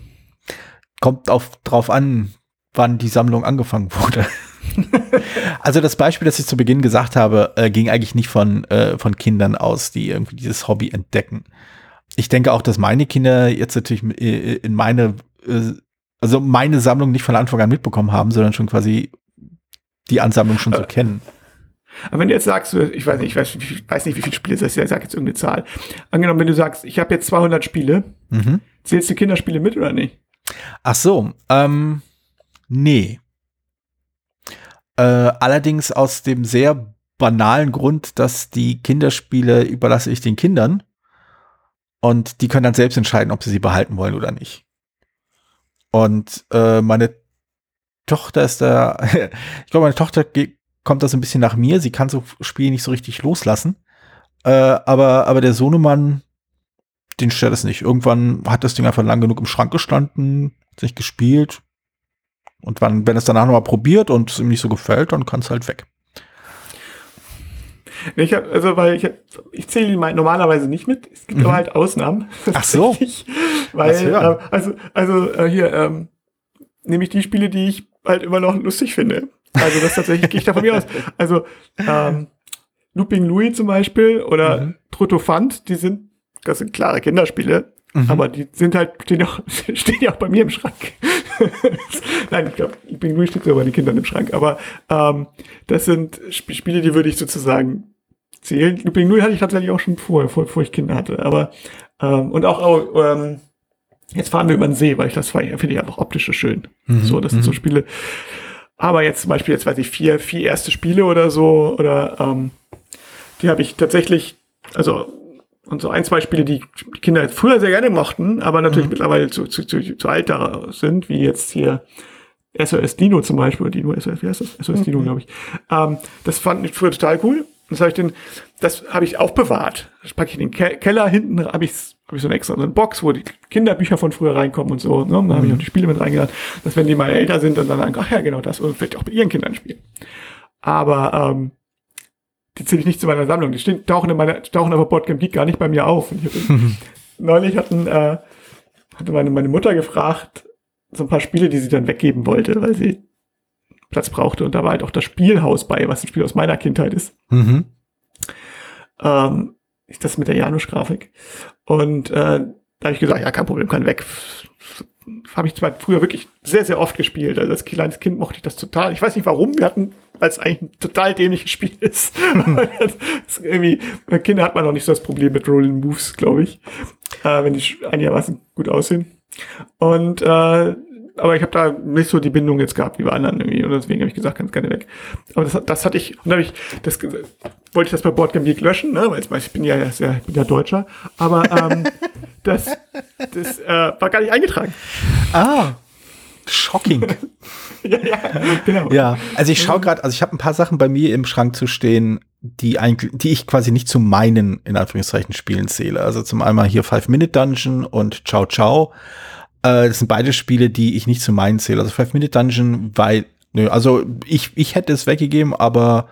Kommt auf, drauf an, wann die Sammlung angefangen wurde. <laughs> also das Beispiel, das ich zu Beginn gesagt habe, äh, ging eigentlich nicht von, äh, von Kindern aus, die irgendwie dieses Hobby entdecken. Ich denke auch, dass meine Kinder jetzt natürlich äh, in meine, äh, also meine Sammlung nicht von Anfang an mitbekommen haben, sondern schon quasi die Ansammlung schon so äh, kennen. Aber wenn du jetzt sagst, ich weiß nicht, ich weiß, ich weiß nicht, wie viele Spiele das ist, ich sag jetzt irgendeine Zahl. Angenommen, wenn du sagst, ich habe jetzt 200 Spiele, mhm. zählst du Kinderspiele mit oder nicht? Ach so, ähm, nee. Äh, allerdings aus dem sehr banalen Grund, dass die Kinderspiele überlasse ich den Kindern und die können dann selbst entscheiden, ob sie sie behalten wollen oder nicht. Und äh, meine Tochter ist da, <laughs> ich glaube, meine Tochter kommt da so ein bisschen nach mir. Sie kann so Spiele nicht so richtig loslassen. Äh, aber, aber der Sohnemann, den stört es nicht. Irgendwann hat das Ding einfach lang genug im Schrank gestanden, hat sich gespielt, und wenn, wenn es danach nochmal probiert und es ihm nicht so gefällt, dann kann es halt weg. Ich hab, also, weil ich, ich zähle mal normalerweise nicht mit. Es gibt aber halt Ausnahmen. <laughs> Ach so. Weil, Was hören? äh, also, also äh, hier, ähm, nehme ich die Spiele, die ich halt immer noch lustig finde. Also das tatsächlich gehe ich da von mir aus. Also ähm, Looping Louis zum Beispiel oder Mhm. Trotofant, die sind, das sind klare Kinderspiele, Mhm. aber die sind halt, stehen ja auch, <laughs> stehen ja auch bei mir im Schrank. <laughs> Nein, ich glaube, Louis steht sogar bei den Kindern im Schrank, aber ähm, das sind Sp Spiele, die würde ich sozusagen zählen. Looping Louis hatte ich tatsächlich auch schon vorher, bevor, bevor ich Kinder hatte, aber ähm, und auch, auch ähm, Jetzt fahren wir über den See, weil ich das finde ich einfach optisch so schön. So, das sind so Spiele. Aber jetzt zum Beispiel, jetzt weiß ich, vier, vier erste Spiele oder so, oder ähm, die habe ich tatsächlich, also und so ein, zwei Spiele, die die Kinder früher sehr gerne mochten, aber natürlich mittlerweile zu, zu, zu, zu alt sind, wie jetzt hier SOS Dino zum Beispiel, oder Dino SOS, wie heißt das? SOS Dino, glaube ich. Ähm, das fand ich früher total cool. Das habe ich den, das habe ich aufbewahrt. Das packe ich in den Ke Keller hinten, habe ich hab ich so eine extra so eine Box, wo die Kinderbücher von früher reinkommen und so. Ne? Da habe ich auch die Spiele mit reingeladen, dass wenn die mal älter sind, dann sagen, ach ja, genau das und vielleicht auch mit ihren Kindern spielen. Aber ähm, die zähle ich nicht zu meiner Sammlung. Die stehen, tauchen in meiner, tauchen aber Boardgame Geek gar nicht bei mir auf. <laughs> Neulich hatten, äh, hatte meine, meine Mutter gefragt, so ein paar Spiele, die sie dann weggeben wollte, weil sie Platz brauchte. Und da war halt auch das Spielhaus bei, was ein Spiel aus meiner Kindheit ist. Mhm. Ähm, ist das mit der Janusz-Grafik. Und äh, da habe ich gesagt, ja, kein Problem, kann weg. Habe ich zwar früher wirklich sehr, sehr oft gespielt. Also als kleines Kind mochte ich das total. Ich weiß nicht warum. Wir hatten, weil es eigentlich ein total dämliches Spiel <laughs> ist. ist irgendwie, bei Kindern hat man noch nicht so das Problem mit Rolling Moves, glaube ich. Äh, wenn die einigermaßen gut aussehen. Und äh, aber ich habe da nicht so die Bindung jetzt gehabt wie bei anderen irgendwie. Und deswegen habe ich gesagt, ganz gerne weg. Aber das, das hatte ich, und dann habe ich, das wollte ich das bei Boardgame Geek löschen, ne? Weil ich bin ja sehr, ich bin ja Deutscher. Aber ähm, <laughs> das, das äh, war gar nicht eingetragen. Ah, shocking. <laughs> ja, ja, genau. ja, also ich schaue gerade, also ich habe ein paar Sachen bei mir im Schrank zu stehen, die eigentlich, die ich quasi nicht zu meinen, in Anführungszeichen, Spielen zähle. Also zum einmal hier Five Minute Dungeon und Ciao Ciao. Äh, das sind beide Spiele, die ich nicht zu meinen zähle. Also Five Minute Dungeon, weil, nö, also ich, ich hätte es weggegeben, aber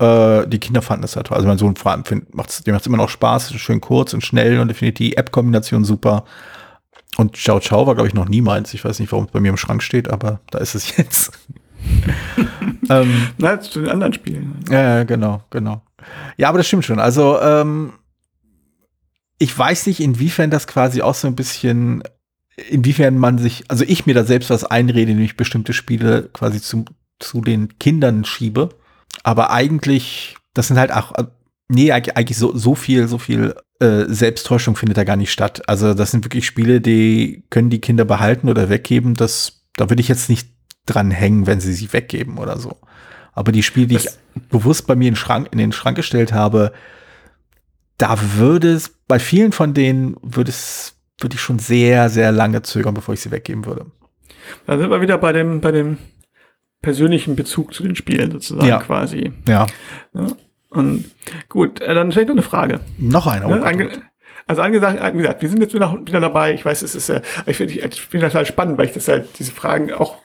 äh, die Kinder fanden es halt toll. Also mein Sohn vor allem findet, macht's, dem macht es immer noch Spaß, schön kurz und schnell und er findet die App-Kombination super. Und Ciao Ciao war, glaube ich, noch nie meins. Ich weiß nicht, warum es bei mir im Schrank steht, aber da ist es <laughs> jetzt. <laughs> ähm, Na, zu den anderen Spielen. ja, ja, genau, genau. Ja, aber das stimmt schon. Also, ähm, ich weiß nicht, inwiefern das quasi auch so ein bisschen, inwiefern man sich, also ich mir da selbst was einrede, nämlich bestimmte Spiele quasi zu, zu den Kindern schiebe. Aber eigentlich, das sind halt auch, äh, nee, eigentlich, so, so viel, so viel äh, Selbsttäuschung findet da gar nicht statt. Also, das sind wirklich Spiele, die können die Kinder behalten oder weggeben. Das, da würde ich jetzt nicht dran hängen, wenn sie sie weggeben oder so. Aber die Spiele, die ich Das- bewusst bei mir in, den Schrank, in den Schrank gestellt habe, da würde es, bei vielen von denen würde es, würde ich schon sehr, sehr lange zögern, bevor ich sie weggeben würde. Da sind wir wieder bei dem, bei dem persönlichen Bezug zu den Spielen sozusagen Ja. quasi. Ja. Ja. Und gut, äh, dann stelle ich noch eine Frage. Noch einer. Ne? Ange also angesagt, wie gesagt, wir sind jetzt wieder, wieder dabei. Ich weiß, es ist, äh, ich finde ich finde das halt spannend, weil ich das halt, diese Fragen auch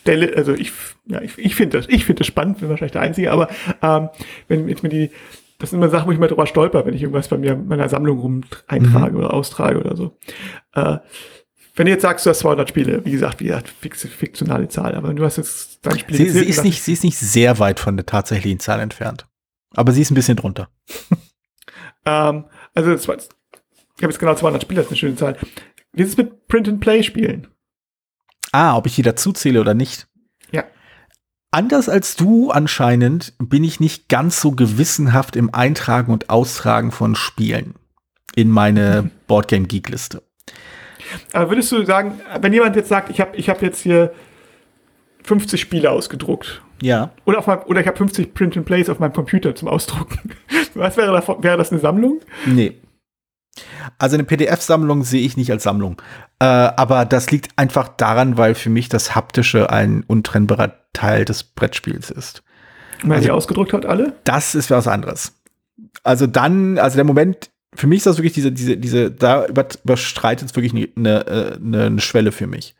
stelle. Also ich, ja, ich, ich finde das, ich finde das spannend, bin wahrscheinlich der Einzige, aber ähm, wenn ich mir die, das sind immer Sachen, wo ich mal drüber stolper, wenn ich irgendwas bei mir in meiner Sammlung rum eintrage oder austrage oder so. Äh, wenn du jetzt sagst, du hast 200 Spiele, wie gesagt, wie gesagt, fiktionale Zahl, aber du hast jetzt dein Spiel Sie, sie, ist nicht, sie ist nicht sehr weit von der tatsächlichen Zahl entfernt. Aber sie ist ein bisschen drunter. <laughs> Ähm, also ich habe jetzt genau 200 Spiele, das ist eine schöne Zahl. Wie ist es mit Print-and-Play-Spielen? Ah, ob ich die dazu zähle oder nicht. Ja. Anders als du anscheinend bin ich nicht ganz so gewissenhaft im Eintragen und Austragen von Spielen in meine <laughs> Boardgame Geek Liste. Aber würdest du sagen, wenn jemand jetzt sagt, ich habe ich hab jetzt hier 50 Spiele ausgedruckt Ja. oder, auf meinem, oder ich habe 50 Print-and-Plays auf meinem Computer zum Ausdrucken, <laughs> was wäre, davon, wäre das eine Sammlung? Nee. Also eine PDF-Sammlung sehe ich nicht als Sammlung. Äh, aber das liegt einfach daran, weil für mich das Haptische ein untrennbarer Teil des Brettspiels ist. Wenn man Also- die ausgedruckt hat, alle? Das ist was anderes. Also dann, also der Moment, für mich ist das wirklich diese, diese, diese, da über, überstreitet es wirklich eine, eine, eine Schwelle für mich.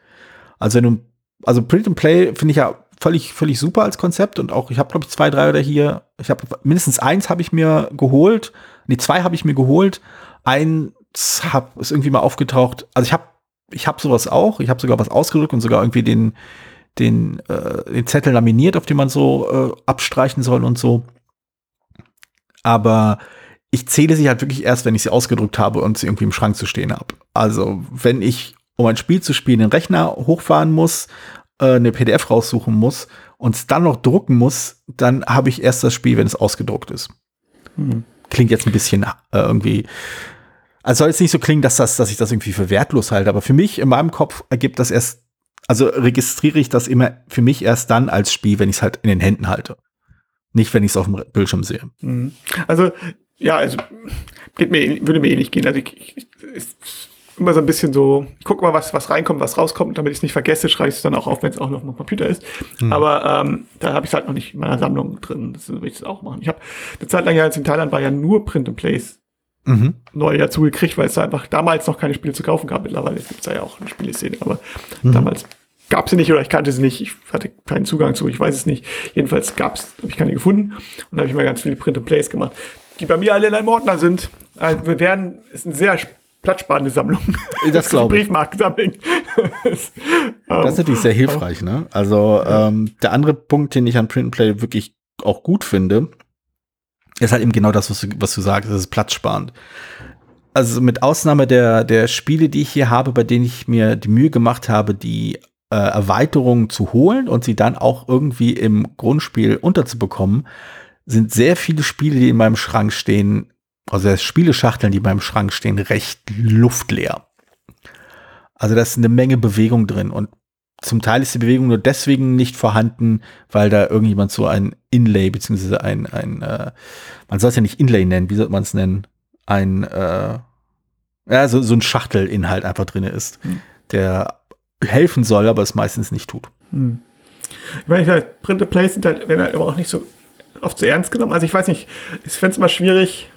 Also wenn du, also Print and Play finde ich ja völlig, völlig super als Konzept und auch, ich habe, glaube ich, zwei, drei oder hier, ich habe mindestens eins habe ich mir geholt, nee, zwei habe ich mir geholt, eins hab, ist irgendwie mal aufgetaucht, also ich habe ich habe sowas auch, ich habe sogar was ausgedrückt und sogar irgendwie den, den, äh, den Zettel laminiert, auf den man so äh, abstreichen soll und so. Aber ich zähle sie halt wirklich erst, wenn ich sie ausgedruckt habe und sie irgendwie im Schrank zu stehen habe. Also wenn ich, um ein Spiel zu spielen, den Rechner hochfahren muss, äh, eine PDF raussuchen muss und es dann noch drucken muss, dann habe ich erst das Spiel, wenn es ausgedruckt ist. Hm. Klingt jetzt ein bisschen äh, irgendwie also soll jetzt nicht so klingen, dass, das, dass ich das irgendwie für wertlos halte, aber für mich in meinem Kopf ergibt das erst, also registriere ich das immer für mich erst dann als Spiel, wenn ich es halt in den Händen halte. Nicht, wenn ich es auf dem Bildschirm sehe. Mhm. Also, ja, also geht mir, würde mir eh nicht gehen. Also ich, ich, ich immer so ein bisschen so, ich guck mal, was, was reinkommt, was rauskommt, damit ich es nicht vergesse, schreibe ich es dann auch auf, wenn es auch noch auf dem Computer ist. Mhm. Aber ähm, da habe ich es halt noch nicht in meiner Sammlung drin. Das will ich das auch machen. Ich habe eine Zeit lang ja jetzt in Thailand war ja nur Print and Plays mhm. neu dazu gekriegt, weil es da einfach damals noch keine Spiele zu kaufen gab. Mittlerweile gibt es da ja auch eine Spieleszene, aber mhm. damals gab sie nicht oder ich kannte sie nicht. Ich hatte keinen Zugang zu, ich weiß es nicht. Jedenfalls gab es, habe ich keine gefunden und da habe ich mal ganz viele Print and Plays gemacht, die bei mir alle in einem Ordner sind. Also wir werden, ist eine sehr platzsparende Sammlung. Das glaube ich. Briefmarkensammlung. das, das ist natürlich sehr hilfreich, ne? Also ähm, der andere Punkt, den ich an Print and Play wirklich auch gut finde, ist halt eben genau das, was du, was du sagst, das ist platzsparend. Also mit Ausnahme der, der Spiele, die ich hier habe, bei denen ich mir die Mühe gemacht habe, die äh, Erweiterungen zu holen und sie dann auch irgendwie im Grundspiel unterzubekommen, sind sehr viele Spiele, die in meinem Schrank stehen, also Spieleschachteln, die in meinem Schrank stehen, recht luftleer. Also da ist eine Menge Bewegung drin und zum Teil ist die Bewegung nur deswegen nicht vorhanden, weil da irgendjemand so ein Inlay, beziehungsweise ein, ein äh, man soll es ja nicht Inlay nennen, wie soll man es nennen? Ein, äh, ja, so, so ein Schachtelinhalt einfach drin ist, hm. der helfen soll, aber es meistens nicht tut. Hm. Ich meine, halt, Print Plays sind halt, werden halt aber auch nicht so oft so ernst genommen. Also ich weiß nicht, ich fände es mal schwierig,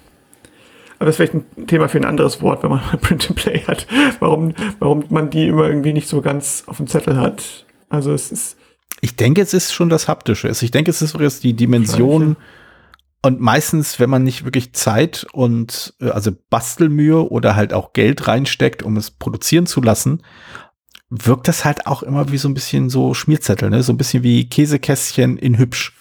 aber das ist vielleicht ein Thema für ein anderes Wort, wenn man <laughs> Print and Play hat, warum, warum man die immer irgendwie nicht so ganz auf dem Zettel hat. Also es ist. Ich denke, es ist schon das Haptische. Ich denke, es ist jetzt die Dimension. Und meistens, wenn man nicht wirklich Zeit und äh, also Bastelmühe oder halt auch Geld reinsteckt, um es produzieren zu lassen, wirkt das halt auch immer wie so ein bisschen so Schmierzettel, ne? So ein bisschen wie Käsekästchen in hübsch.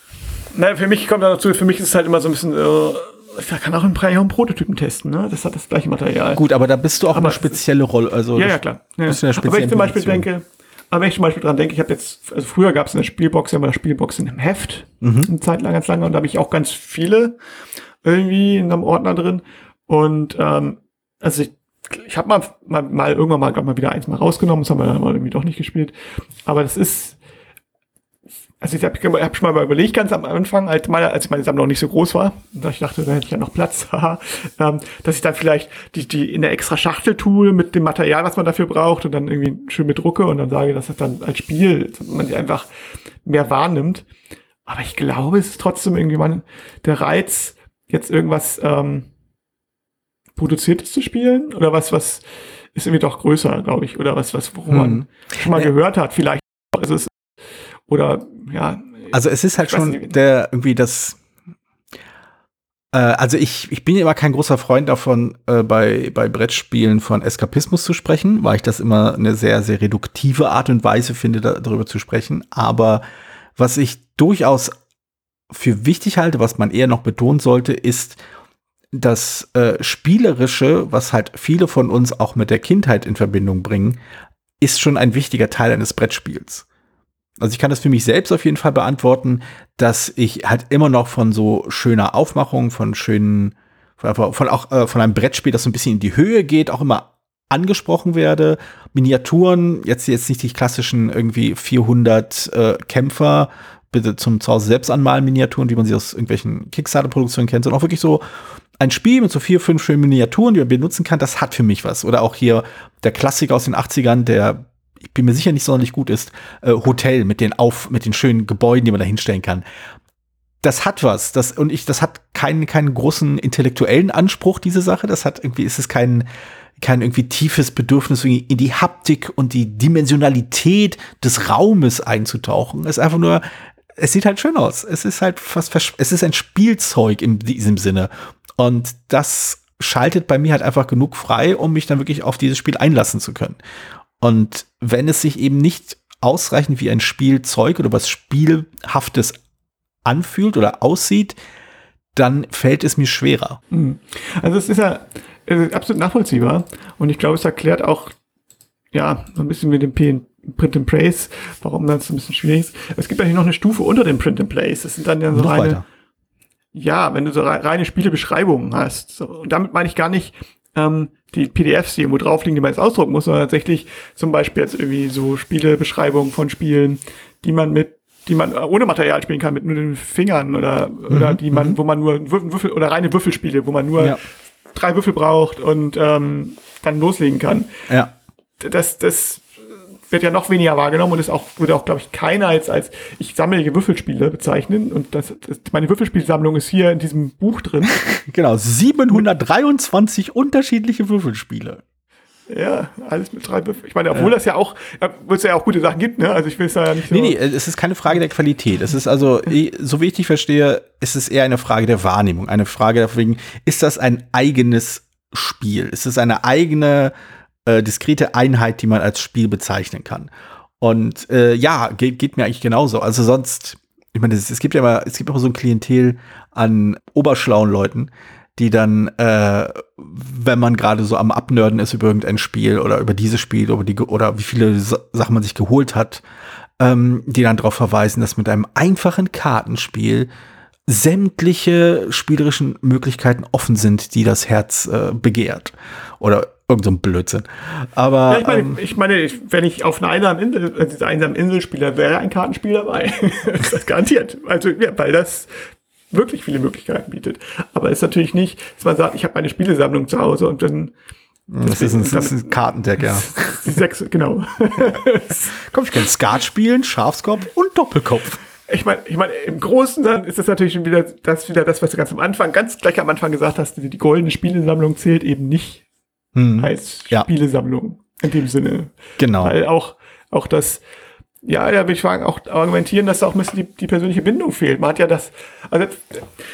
Na, für mich kommt da dazu, für mich ist es halt immer so ein bisschen äh, ich kann auch einen Prototypen testen, ne? Das hat das gleiche Material. Gut, aber da bist du auch aber eine spezielle Rolle. Also ja, ja, klar. Ja. aber wenn ich zum Beispiel denke, aber wenn ich zum Beispiel dran denke, ich habe jetzt, also früher gab es eine Spielbox, ja mal eine Spielbox in einem Heft, mhm. eine Zeit lang, ganz lange, und da habe ich auch ganz viele irgendwie in einem Ordner drin. Und ähm, also ich, ich habe mal, mal, mal irgendwann mal, glaub, mal wieder eins mal rausgenommen, das haben wir dann mal irgendwie doch nicht gespielt. Aber das ist, also ich habe hab schon mal überlegt, ganz am Anfang, als, meine, als meine Sammlung nicht so groß war, und ich dachte, da hätte ich ja noch Platz, <laughs> ähm, dass ich dann vielleicht die, die in der extra Schachtel tue mit dem Material, was man dafür braucht und dann irgendwie schön mit drucke und dann sage, dass das dann als Spiel, man sich einfach mehr wahrnimmt. Aber ich glaube, es ist trotzdem irgendwie man, der Reiz, jetzt irgendwas ähm, Produziertes zu spielen oder was, was ist irgendwie doch größer, glaube ich, oder was, was, worum hm. man schon mal gehört hat, vielleicht. Also es oder ja. Also es ist halt schon nicht. der irgendwie das. Äh, also ich, ich bin ja immer kein großer Freund davon, äh, bei, bei Brettspielen von Eskapismus zu sprechen, weil ich das immer eine sehr, sehr reduktive Art und Weise finde, da, darüber zu sprechen. Aber was ich durchaus für wichtig halte, was man eher noch betonen sollte, ist das äh, Spielerische, was halt viele von uns auch mit der Kindheit in Verbindung bringen, ist schon ein wichtiger Teil eines Brettspiels. Also ich kann das für mich selbst auf jeden Fall beantworten, dass ich halt immer noch von so schöner Aufmachung, von schönen, von, von auch äh, von einem Brettspiel, das so ein bisschen in die Höhe geht, auch immer angesprochen werde. Miniaturen, jetzt jetzt nicht die klassischen irgendwie 400 äh, Kämpfer, bitte zum Zuhause selbst anmalen Miniaturen, wie man sie aus irgendwelchen Kickstarter-Produktionen kennt, sondern auch wirklich so ein Spiel mit so vier, fünf schönen Miniaturen, die man benutzen kann, das hat für mich was. Oder auch hier der Klassiker aus den 80ern, der ich bin mir sicher nicht sonderlich gut ist, äh, Hotel mit den auf, mit den schönen Gebäuden, die man da hinstellen kann. Das hat was, das, und ich, das hat keinen, keinen großen intellektuellen Anspruch, diese Sache. Das hat irgendwie, ist es kein, kein irgendwie tiefes Bedürfnis in die Haptik und die Dimensionalität des Raumes einzutauchen. Es ist einfach nur, es sieht halt schön aus. Es ist halt fast, es ist ein Spielzeug in diesem Sinne. Und das schaltet bei mir halt einfach genug frei, um mich dann wirklich auf dieses Spiel einlassen zu können. Und wenn es sich eben nicht ausreichend wie ein Spielzeug oder was Spielhaftes anfühlt oder aussieht, dann fällt es mir schwerer. Mhm. Also es ist ja es ist absolut nachvollziehbar und ich glaube, es erklärt auch ja ein bisschen mit dem P Print and Place, warum das ein bisschen schwierig ist. Es gibt eigentlich noch eine Stufe unter dem Print and Place. Das sind dann ja so noch reine, weiter. ja, wenn du so reine Spielebeschreibungen hast. So, und damit meine ich gar nicht ähm, die PDFs, die irgendwo drauf liegen, die man jetzt ausdrucken muss, sondern tatsächlich zum Beispiel jetzt irgendwie so Spielebeschreibungen von Spielen, die man mit die man ohne Material spielen kann, mit nur den Fingern oder, mhm, oder die man, mhm. wo man nur Würfel oder reine Würfelspiele, wo man nur ja. drei Würfel braucht und ähm, dann loslegen kann. Ja. Das, das wird ja noch weniger wahrgenommen und ist auch, würde auch, glaube ich, keiner als, als ich sammle Würfelspiele bezeichnen. Und das, das, meine Würfelspielsammlung ist hier in diesem Buch drin. <laughs> genau, 723 unterschiedliche Würfelspiele. Ja, alles mit drei Würfeln. Ich meine, obwohl ja. das ja auch, obwohl es ja auch gute Sachen gibt, ne? Also ich will es ja nicht so. Nee, nee, es ist keine Frage der Qualität. Es ist also, <laughs> so wie ich dich verstehe, ist es eher eine Frage der Wahrnehmung. Eine Frage deswegen, ist das ein eigenes Spiel? Ist es eine eigene äh, diskrete Einheit, die man als Spiel bezeichnen kann. Und äh, ja, geht, geht mir eigentlich genauso. Also sonst, ich meine, es, es gibt ja immer, es gibt auch so ein Klientel an oberschlauen Leuten, die dann, äh, wenn man gerade so am Abnörden ist über irgendein Spiel oder über dieses Spiel oder, die, oder wie viele Sachen man sich geholt hat, ähm, die dann darauf verweisen, dass mit einem einfachen Kartenspiel sämtliche spielerischen Möglichkeiten offen sind, die das Herz äh, begehrt. Oder irgend so ein Blödsinn. Aber ja, ich meine, ähm, ich meine, wenn ich auf einer einsamen Insel, also dieser einsamen Inselspieler wäre ein Kartenspiel dabei. <laughs> das garantiert. Also, ja, weil das wirklich viele Möglichkeiten bietet. Aber es ist natürlich nicht, dass man sagt, ich habe meine Spielesammlung zu Hause und dann das, ist ein, das ist ein Kartendeck, ja. <laughs> Sechs, genau. <laughs> Komm, ich kann Skat spielen, Schafskopf und Doppelkopf. Ich meine, ich meine, im Großen dann ist das natürlich schon wieder das, wieder das, was du ganz am Anfang, ganz gleich am Anfang gesagt hast, die, die goldene Spielesammlung zählt eben nicht hm. als Spielesammlung in dem Sinne. Genau. Weil auch, auch das, ja, da würde ich sagen, auch argumentieren, dass da auch ein bisschen die, die persönliche Bindung fehlt. Man hat ja das, also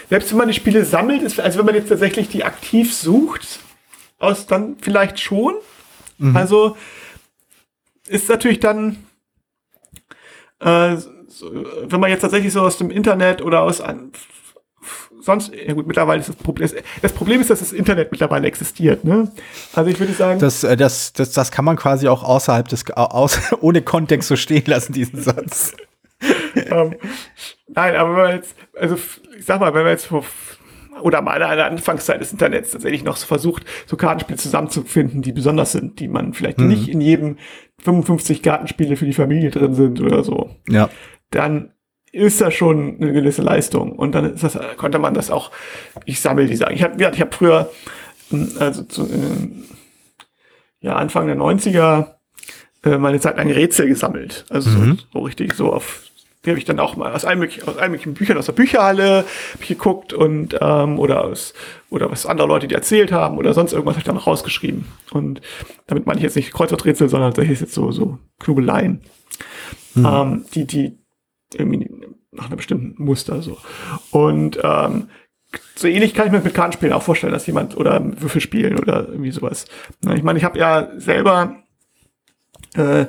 selbst wenn man die Spiele sammelt, ist, also wenn man jetzt tatsächlich die aktiv sucht, aus dann vielleicht schon. Mhm. Also ist natürlich dann, äh, so, wenn man jetzt tatsächlich so aus dem Internet oder aus sonst, ja gut, mittlerweile ist das Problem, das Problem ist, dass das Internet mittlerweile existiert, ne? Also ich würde sagen. Das, äh, das, das, das kann man quasi auch außerhalb des, aus, <laughs> ohne Kontext so stehen lassen, diesen Satz. um, <laughs> ähm, nein, aber wenn man jetzt, also ich sag mal, wenn man jetzt vor, oder mal an der Anfangszeit des Internets tatsächlich noch so versucht, so Kartenspiele zusammenzufinden, die besonders sind, die man vielleicht mhm. nicht in jedem 55 Kartenspiele für die Familie drin sind oder so. Ja. Dann ist das schon eine gewisse Leistung. Und dann ist das, konnte man das auch, ich sammle die Sachen. Ich habe ich hab früher, hm, also zu, äh, ja, Anfang der 90er, äh, meine Zeit lang Rätsel gesammelt. Also mhm. so, so, richtig so auf, die habe ich dann auch mal aus allen möglichen, aus allen möglichen Büchern aus der Bücherhalle ich geguckt und ähm, oder aus oder was andere Leute die erzählt haben oder sonst irgendwas habe ich dann noch rausgeschrieben. Und damit meine ich jetzt nicht Kreuzworträtsel, sondern das ist jetzt so so Knubeleien, mhm. ähm, die die irgendwie nach einem bestimmten Muster so. Und ähm, so ähnlich kann ich mir mit Kartenspielen auch vorstellen, dass jemand oder Würfelspielen oder irgendwie sowas. Ich meine, ich habe ja selber äh,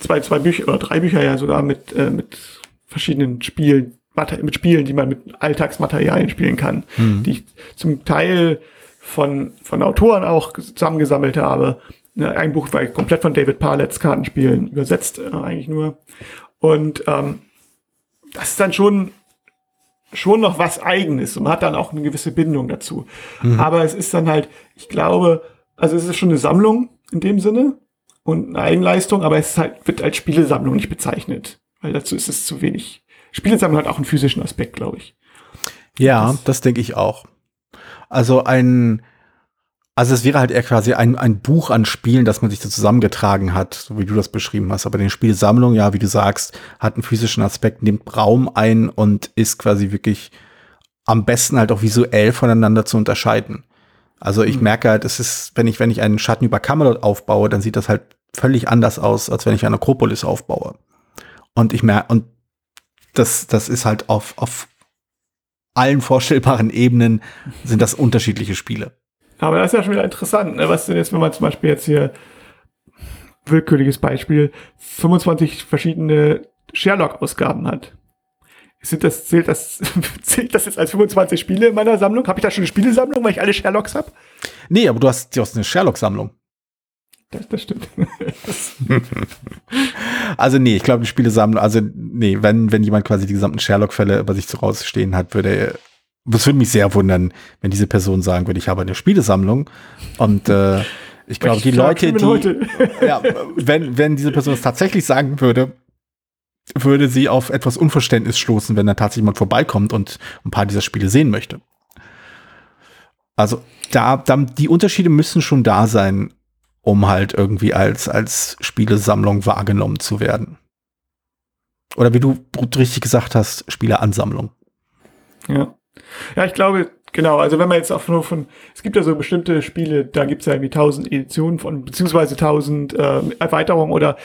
zwei, zwei Bücher oder drei Bücher ja sogar mit, äh, mit verschiedenen Spielen, mit Spielen, die man mit Alltagsmaterialien spielen kann, mhm. die ich zum Teil von, von Autoren auch zusammengesammelt habe. Ein Buch war komplett von David Parletts Kartenspielen übersetzt, äh, eigentlich nur. Und ähm, das ist dann schon schon noch was eigenes und man hat dann auch eine gewisse Bindung dazu. Mhm. Aber es ist dann halt, ich glaube, also es ist schon eine Sammlung in dem Sinne und eine Eigenleistung, aber es ist halt, wird als Spielesammlung nicht bezeichnet, weil dazu ist es zu wenig. Spielesammlung hat auch einen physischen Aspekt, glaube ich. Ja, das, das denke ich auch. Also ein, also es wäre halt eher quasi ein, ein Buch an Spielen, das man sich so zusammengetragen hat, so wie du das beschrieben hast. Aber die Spielsammlung, ja, wie du sagst, hat einen physischen Aspekt, nimmt Raum ein und ist quasi wirklich am besten halt auch visuell voneinander zu unterscheiden. Also ich mhm. merke halt, es ist, wenn ich, wenn ich einen Schatten über Camelot aufbaue, dann sieht das halt völlig anders aus, als wenn ich eine Akropolis aufbaue. Und ich merke, und das, das ist halt auf, auf allen vorstellbaren Ebenen sind das unterschiedliche Spiele. Aber das ist ja schon wieder interessant. Ne? Was denn jetzt, wenn man zum Beispiel jetzt hier willkürliches Beispiel 25 verschiedene Sherlock-Ausgaben hat? Sind das, zählt, das, <laughs> zählt das jetzt als 25 Spiele in meiner Sammlung? Habe ich da schon eine Spielesammlung, weil ich alle Sherlocks habe? Nee, aber du hast, du hast eine Sherlock-Sammlung. Das, das stimmt. <laughs> also nee, ich glaube, die Spielesammlung, also nee, wenn, wenn jemand quasi die gesamten Sherlock-Fälle über sich zu rausstehen hat, würde er, das würde mich sehr wundern, wenn diese Person sagen würde, ich habe eine Spielesammlung und äh, ich glaube, die Leute, die, <laughs> ja, wenn, wenn diese Person es tatsächlich sagen würde, würde sie auf etwas Unverständnis stoßen, wenn da tatsächlich jemand vorbeikommt und ein paar dieser Spiele sehen möchte. Also da, da die Unterschiede müssen schon da sein, um halt irgendwie als, als Spielesammlung wahrgenommen zu werden. Oder wie du richtig gesagt hast, Spieleansammlung. Ja. Ja, ich glaube, genau, also wenn man jetzt auch nur von, es gibt ja so bestimmte Spiele, da gibt es ja irgendwie tausend Editionen von, beziehungsweise tausend äh, Erweiterungen oder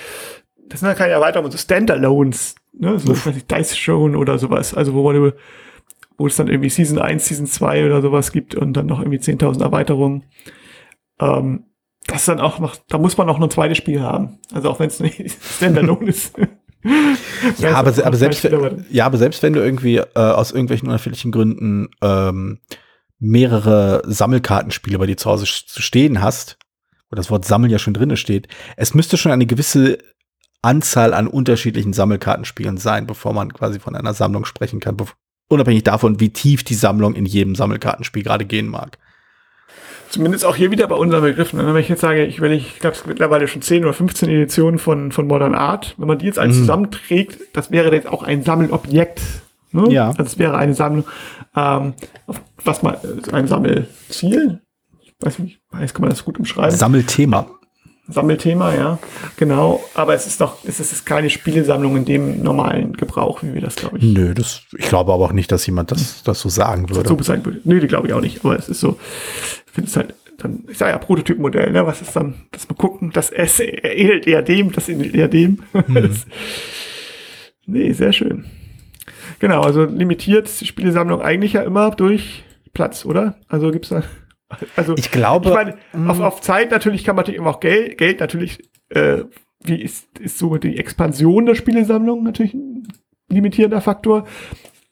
das sind ja keine Erweiterungen, so Standalones, ne? so weiß ich, Dice Shown oder sowas, also wo du, wo es dann irgendwie Season 1, Season 2 oder sowas gibt und dann noch irgendwie 10.000 Erweiterungen. Ähm, das ist dann auch noch, da muss man noch ein zweites Spiel haben. Also auch wenn es nicht <laughs> Standalone ist. Ja, aber, aber selbst, ja, aber selbst wenn du irgendwie äh, aus irgendwelchen unerfindlichen Gründen ähm, mehrere Sammelkartenspiele bei dir zu Hause stehen hast, wo das Wort Sammeln ja schon drin steht, es müsste schon eine gewisse Anzahl an unterschiedlichen Sammelkartenspielen sein, bevor man quasi von einer Sammlung sprechen kann, unabhängig davon, wie tief die Sammlung in jedem Sammelkartenspiel gerade gehen mag. Zumindest auch hier wieder bei unseren Begriffen. Wenn ich jetzt sage, ich, will, ich glaube, es gibt mittlerweile schon 10 oder 15 Editionen von, von Modern Art. Wenn man die jetzt alles mhm. zusammenträgt, das wäre jetzt auch ein Sammelobjekt. Ne? Ja. Also es wäre eine Sammlung, ähm, was man, ein Sammelziel. Ich weiß nicht, weiß, kann man das gut umschreiben? Sammelthema. Sammelthema, ja, genau. Aber es ist doch, es ist keine Spielesammlung in dem normalen Gebrauch, wie wir das, glaube ich. Nö, das, ich glaube aber auch nicht, dass jemand das, das so sagen würde. So sagen würde. Nö, die glaube ich auch nicht. Aber es ist so, ich finde es halt dann, ich sage ja Prototypmodell, ne? Was ist dann, das mal gucken, das S ähnelt eher dem, das ähnelt eher dem. <laughs> Hm. nee, sehr schön. Genau, also limitiert die Spielesammlung eigentlich ja immer durch Platz, oder? Also gibt's da. Also, ich glaube. Ich meine, auf, auf Zeit natürlich kann man natürlich immer auch Geld, Geld natürlich, äh, wie ist, ist so die Expansion der Spielesammlung natürlich ein limitierender Faktor.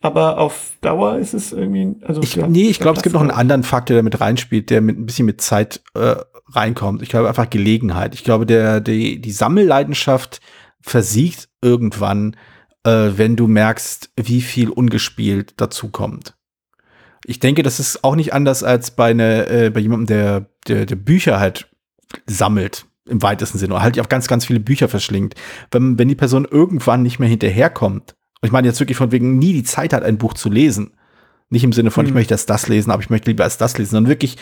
Aber auf Dauer ist es irgendwie, also. Ich, ja, nee, ich glaube, es gibt noch einen anderen Faktor, der mit reinspielt, der mit ein bisschen mit Zeit äh, reinkommt. Ich glaube einfach Gelegenheit. Ich glaube, der, die, die Sammelleidenschaft versiegt irgendwann, äh, wenn du merkst, wie viel ungespielt dazu kommt ich denke, das ist auch nicht anders als bei, eine, äh, bei jemandem, der, der, der Bücher halt sammelt im weitesten Sinne oder halt auch ganz, ganz viele Bücher verschlingt. Wenn, wenn die Person irgendwann nicht mehr hinterherkommt, und ich meine jetzt wirklich von wegen nie die Zeit hat, ein Buch zu lesen, nicht im Sinne von, mhm. ich möchte erst das lesen, aber ich möchte lieber erst das lesen, sondern wirklich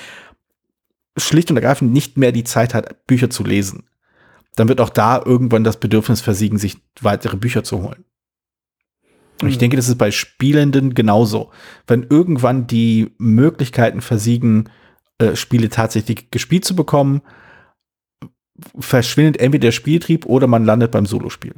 schlicht und ergreifend nicht mehr die Zeit hat, Bücher zu lesen, dann wird auch da irgendwann das Bedürfnis versiegen, sich weitere Bücher zu holen. Und ich denke, das ist bei Spielenden genauso. Wenn irgendwann die Möglichkeiten versiegen, äh, Spiele tatsächlich gespielt zu bekommen, verschwindet entweder der Spieltrieb oder man landet beim Solospiel.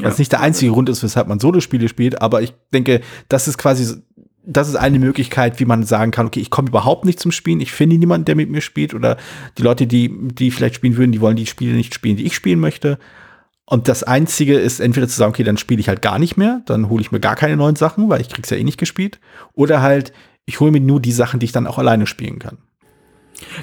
Ja. Was nicht der einzige Grund ist, weshalb man Solospiele spielt, aber ich denke, das ist quasi, das ist eine Möglichkeit, wie man sagen kann, okay, ich komme überhaupt nicht zum Spielen, ich finde niemanden, der mit mir spielt, oder die Leute, die, die vielleicht spielen würden, die wollen die Spiele nicht spielen, die ich spielen möchte. Und das Einzige ist entweder zu sagen, okay, dann spiele ich halt gar nicht mehr, dann hole ich mir gar keine neuen Sachen, weil ich krieg's ja eh nicht gespielt. Oder halt, ich hole mir nur die Sachen, die ich dann auch alleine spielen kann.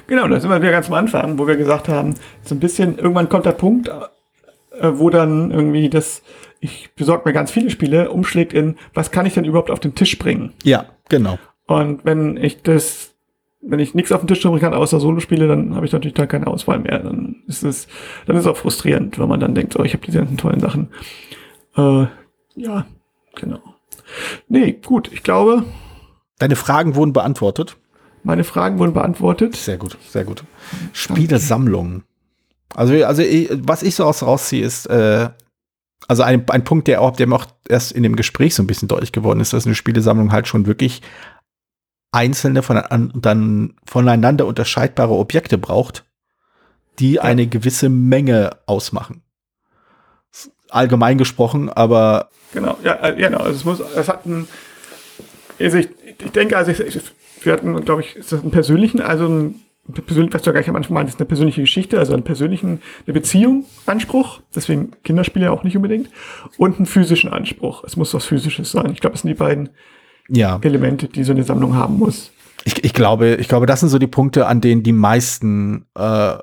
Genau, da sind wir wieder ganz am Anfang, wo wir gesagt haben, so ein bisschen, irgendwann kommt der Punkt, äh, wo dann irgendwie das, ich besorge mir ganz viele Spiele, umschlägt in, was kann ich denn überhaupt auf den Tisch bringen? Ja, genau. Und wenn ich das wenn ich nichts auf den Tisch bringen kann, außer Solo-Spiele, dann habe ich natürlich da keine Auswahl mehr. Dann ist es, dann ist es auch frustrierend, wenn man dann denkt, oh, ich habe diese ganzen tollen Sachen. Äh, ja, genau. Nee, gut, ich glaube. Deine Fragen wurden beantwortet. Meine Fragen wurden beantwortet. Sehr gut, sehr gut. Spielesammlung. Also, also was ich so aus rausziehe, ist, äh, also ein, ein Punkt, der auch, der mir auch erst in dem Gespräch so ein bisschen deutlich geworden ist, dass eine Spielesammlung halt schon wirklich einzelne von, an, dann voneinander unterscheidbare Objekte braucht, die ja. eine gewisse Menge ausmachen. Allgemein gesprochen, aber. Genau, ja, äh, genau. Also es muss, es hat ein, also ich, ich denke, also ich, wir hatten, glaube ich, ist das einen persönlichen, also ein persönlich, was du gleich am Anfang meintest, eine persönliche Geschichte, also einen persönlichen, eine Beziehung, Anspruch, deswegen Kinderspiele auch nicht unbedingt, und einen physischen Anspruch. Es muss was Physisches sein. Ich glaube, das sind die beiden ja. Elemente, die so eine Sammlung haben muss. Ich, ich glaube, ich glaube, das sind so die Punkte, an denen die meisten äh,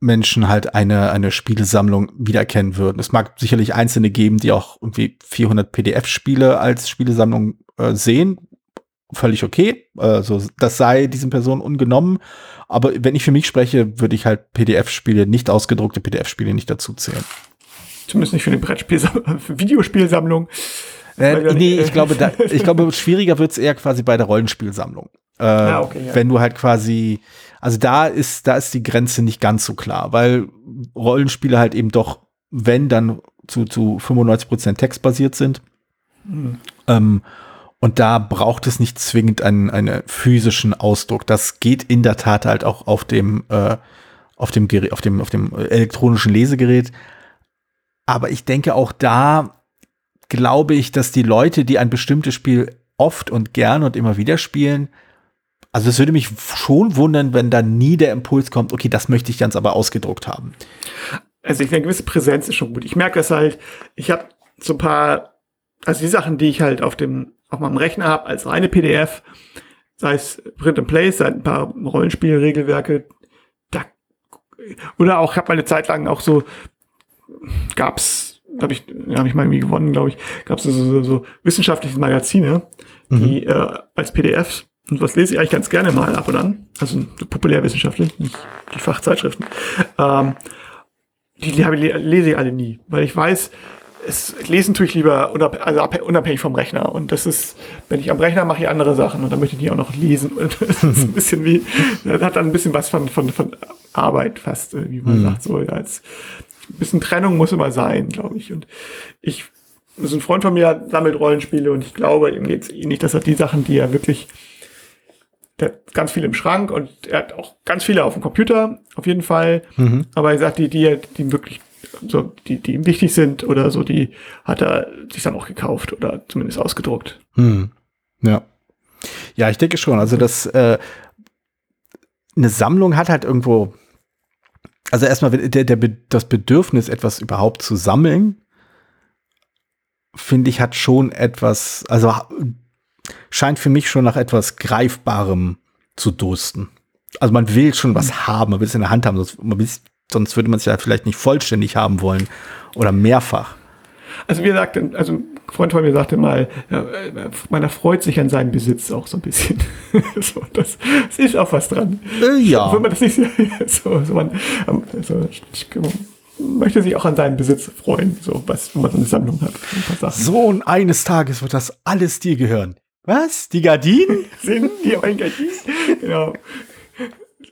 Menschen halt eine, eine Spielesammlung wiedererkennen würden. Es mag sicherlich Einzelne geben, die auch irgendwie 400 PDF-Spiele als Spielesammlung äh, sehen. Völlig okay. Also, das sei diesen Personen ungenommen. Aber wenn ich für mich spreche, würde ich halt PDF-Spiele, nicht ausgedruckte PDF-Spiele nicht dazu zählen. Zumindest nicht für eine Brettspiel <laughs> Videospielsammlung. Äh, nee, ich glaube, da, ich glaube, schwieriger wird es eher quasi bei der Rollenspielsammlung. Äh, ah, okay, ja. Wenn du halt quasi, also da ist, da ist die Grenze nicht ganz so klar, weil Rollenspiele halt eben doch, wenn dann zu, zu 95 Prozent textbasiert sind. Mhm. Ähm, und da braucht es nicht zwingend einen, einen physischen Ausdruck. Das geht in der Tat halt auch auf dem, äh, auf dem Gerät, auf dem, auf dem elektronischen Lesegerät. Aber ich denke auch da glaube ich, dass die Leute, die ein bestimmtes Spiel oft und gern und immer wieder spielen, also es würde mich schon wundern, wenn da nie der Impuls kommt, okay, das möchte ich ganz aber ausgedruckt haben. Also ich eine gewisse Präsenz ist schon gut. Ich merke das halt, ich habe so ein paar, also die Sachen, die ich halt auf dem, auf meinem Rechner habe, als reine PDF, sei es Print and Play, sei ein paar Rollenspielregelwerke, da, oder auch, ich habe mal eine Zeit lang auch so, gab's habe ich, hab ich mal irgendwie gewonnen, glaube ich, gab es so, so, so wissenschaftliche Magazine, die mhm. äh, als PDF, und was lese ich eigentlich ganz gerne mal ab und an, also so populärwissenschaftlich, nicht die Fachzeitschriften, ähm, die lese ich alle nie, weil ich weiß, es lesen tue ich lieber unab also unabhängig vom Rechner. Und das ist, wenn ich am Rechner mache ich andere Sachen und dann möchte ich die auch noch lesen. <laughs> Und das ist ein bisschen wie, das hat dann ein bisschen was von, von, von Arbeit fast, äh, wie man mhm. sagt, so als bisschen Trennung muss immer sein, glaube ich. Und ich, so ein Freund von mir sammelt Rollenspiele und ich glaube, ihm geht es eh nicht, dass er die Sachen, die er wirklich, der hat ganz viele im Schrank und er hat auch ganz viele auf dem Computer, auf jeden Fall. Mhm. Aber er sagt, die, die, die wirklich so, die, die ihm wichtig sind oder so, die hat er sich dann auch gekauft oder zumindest ausgedruckt. Mhm. Ja. Ja, ich denke schon. Also das, äh, eine Sammlung hat halt irgendwo also erstmal der, der, das Bedürfnis, etwas überhaupt zu sammeln, finde ich, hat schon etwas, also scheint für mich schon nach etwas Greifbarem zu dursten. Also man will schon was mhm. haben, man will es in der Hand haben, sonst, sonst würde man es ja vielleicht nicht vollständig haben wollen oder mehrfach. Also wie gesagt, also Freund von mir sagte mal, ja, man erfreut sich an seinem Besitz auch so ein bisschen. <laughs> so, das, das, ist auch was dran. Äh, ja. Wenn man das nicht <laughs> so, so man, also, möchte sich auch an seinem Besitz freuen, so was, wenn man so eine Sammlung hat. So und eines Tages wird das alles dir gehören. Was? Die Gardinen? <laughs> Sind die Gardinen? Genau.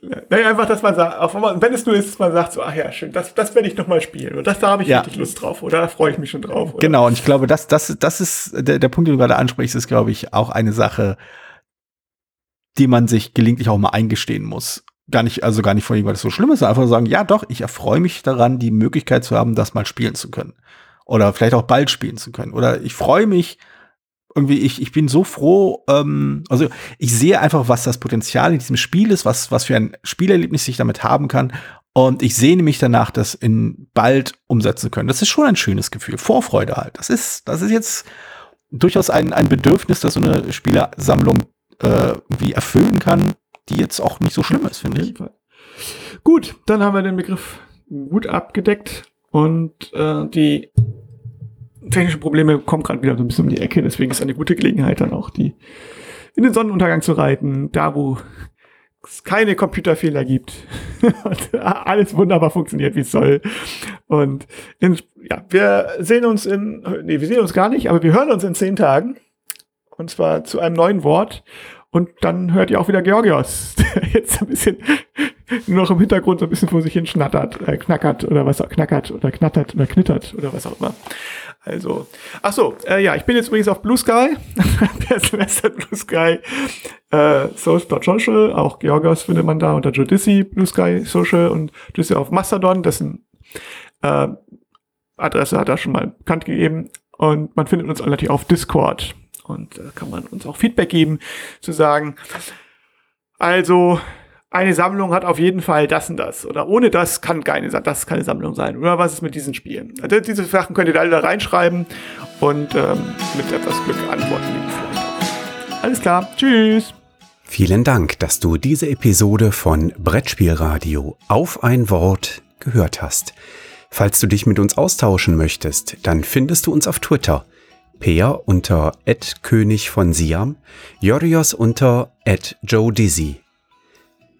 Naja, einfach, dass man sagt, auch wenn es nur ist, dass man sagt, so, ach ja, schön, das, das werde ich noch mal spielen. Oder das, da habe ich ja. richtig Lust drauf. Oder da freue ich mich schon drauf. Oder? Genau, und ich glaube, das, das, das ist, der, der Punkt, den du gerade ansprichst, ist, glaube ich, auch eine Sache, die man sich gelegentlich auch mal eingestehen muss. Gar nicht, also gar nicht von weil das so schlimm ist, sondern einfach sagen, ja doch, ich erfreue mich daran, die Möglichkeit zu haben, das mal spielen zu können. Oder vielleicht auch bald spielen zu können. Oder ich freue mich, irgendwie, ich, ich bin so froh, ähm, also ich sehe einfach, was das Potenzial in diesem Spiel ist, was, was für ein Spielerlebnis ich damit haben kann. Und ich sehne mich danach, das in bald umsetzen können. Das ist schon ein schönes Gefühl. Vorfreude halt. Das ist, das ist jetzt durchaus ein, ein Bedürfnis, das so eine Spielersammlung äh, wie erfüllen kann, die jetzt auch nicht so schlimm ist, finde ich. Gut, dann haben wir den Begriff gut abgedeckt und äh, die technische Probleme kommen gerade wieder so ein bisschen um die Ecke, deswegen ist eine gute Gelegenheit dann auch, die in den Sonnenuntergang zu reiten, da wo es keine Computerfehler gibt <laughs> und alles wunderbar funktioniert, wie es soll. Und in, ja, wir sehen uns in, nee, wir sehen uns gar nicht, aber wir hören uns in zehn Tagen. Und zwar zu einem neuen Wort. Und dann hört ihr auch wieder Georgios, der jetzt ein bisschen nur <laughs> noch im Hintergrund so ein bisschen vor sich hin schnattert, äh, knackert oder was knackert oder knattert oder knittert oder was auch immer. Also, ach so, äh, ja, ich bin jetzt übrigens auf Blue Sky. <laughs> Per Semester Blue Sky äh, Social, auch Georgos findet man da unter Judici, Blue Sky Social und Judici auf Mastodon, dessen äh, Adresse hat er schon mal bekannt gegeben. Und man findet uns natürlich auf Discord. Und da äh, kann man uns auch Feedback geben, zu sagen, also eine Sammlung hat auf jeden Fall das und das. Oder ohne das kann keine, das keine Sammlung sein. Oder was ist mit diesen Spielen? Also diese Sachen könnt ihr alle da reinschreiben und ähm, mit etwas Glück antworten die vielleicht. Alles klar, tschüss. Vielen Dank, dass du diese Episode von Brettspielradio auf ein Wort gehört hast. Falls du dich mit uns austauschen möchtest, dann findest du uns auf Twitter. Peer unter König von Siam, Jorios unter Joe Dizzy.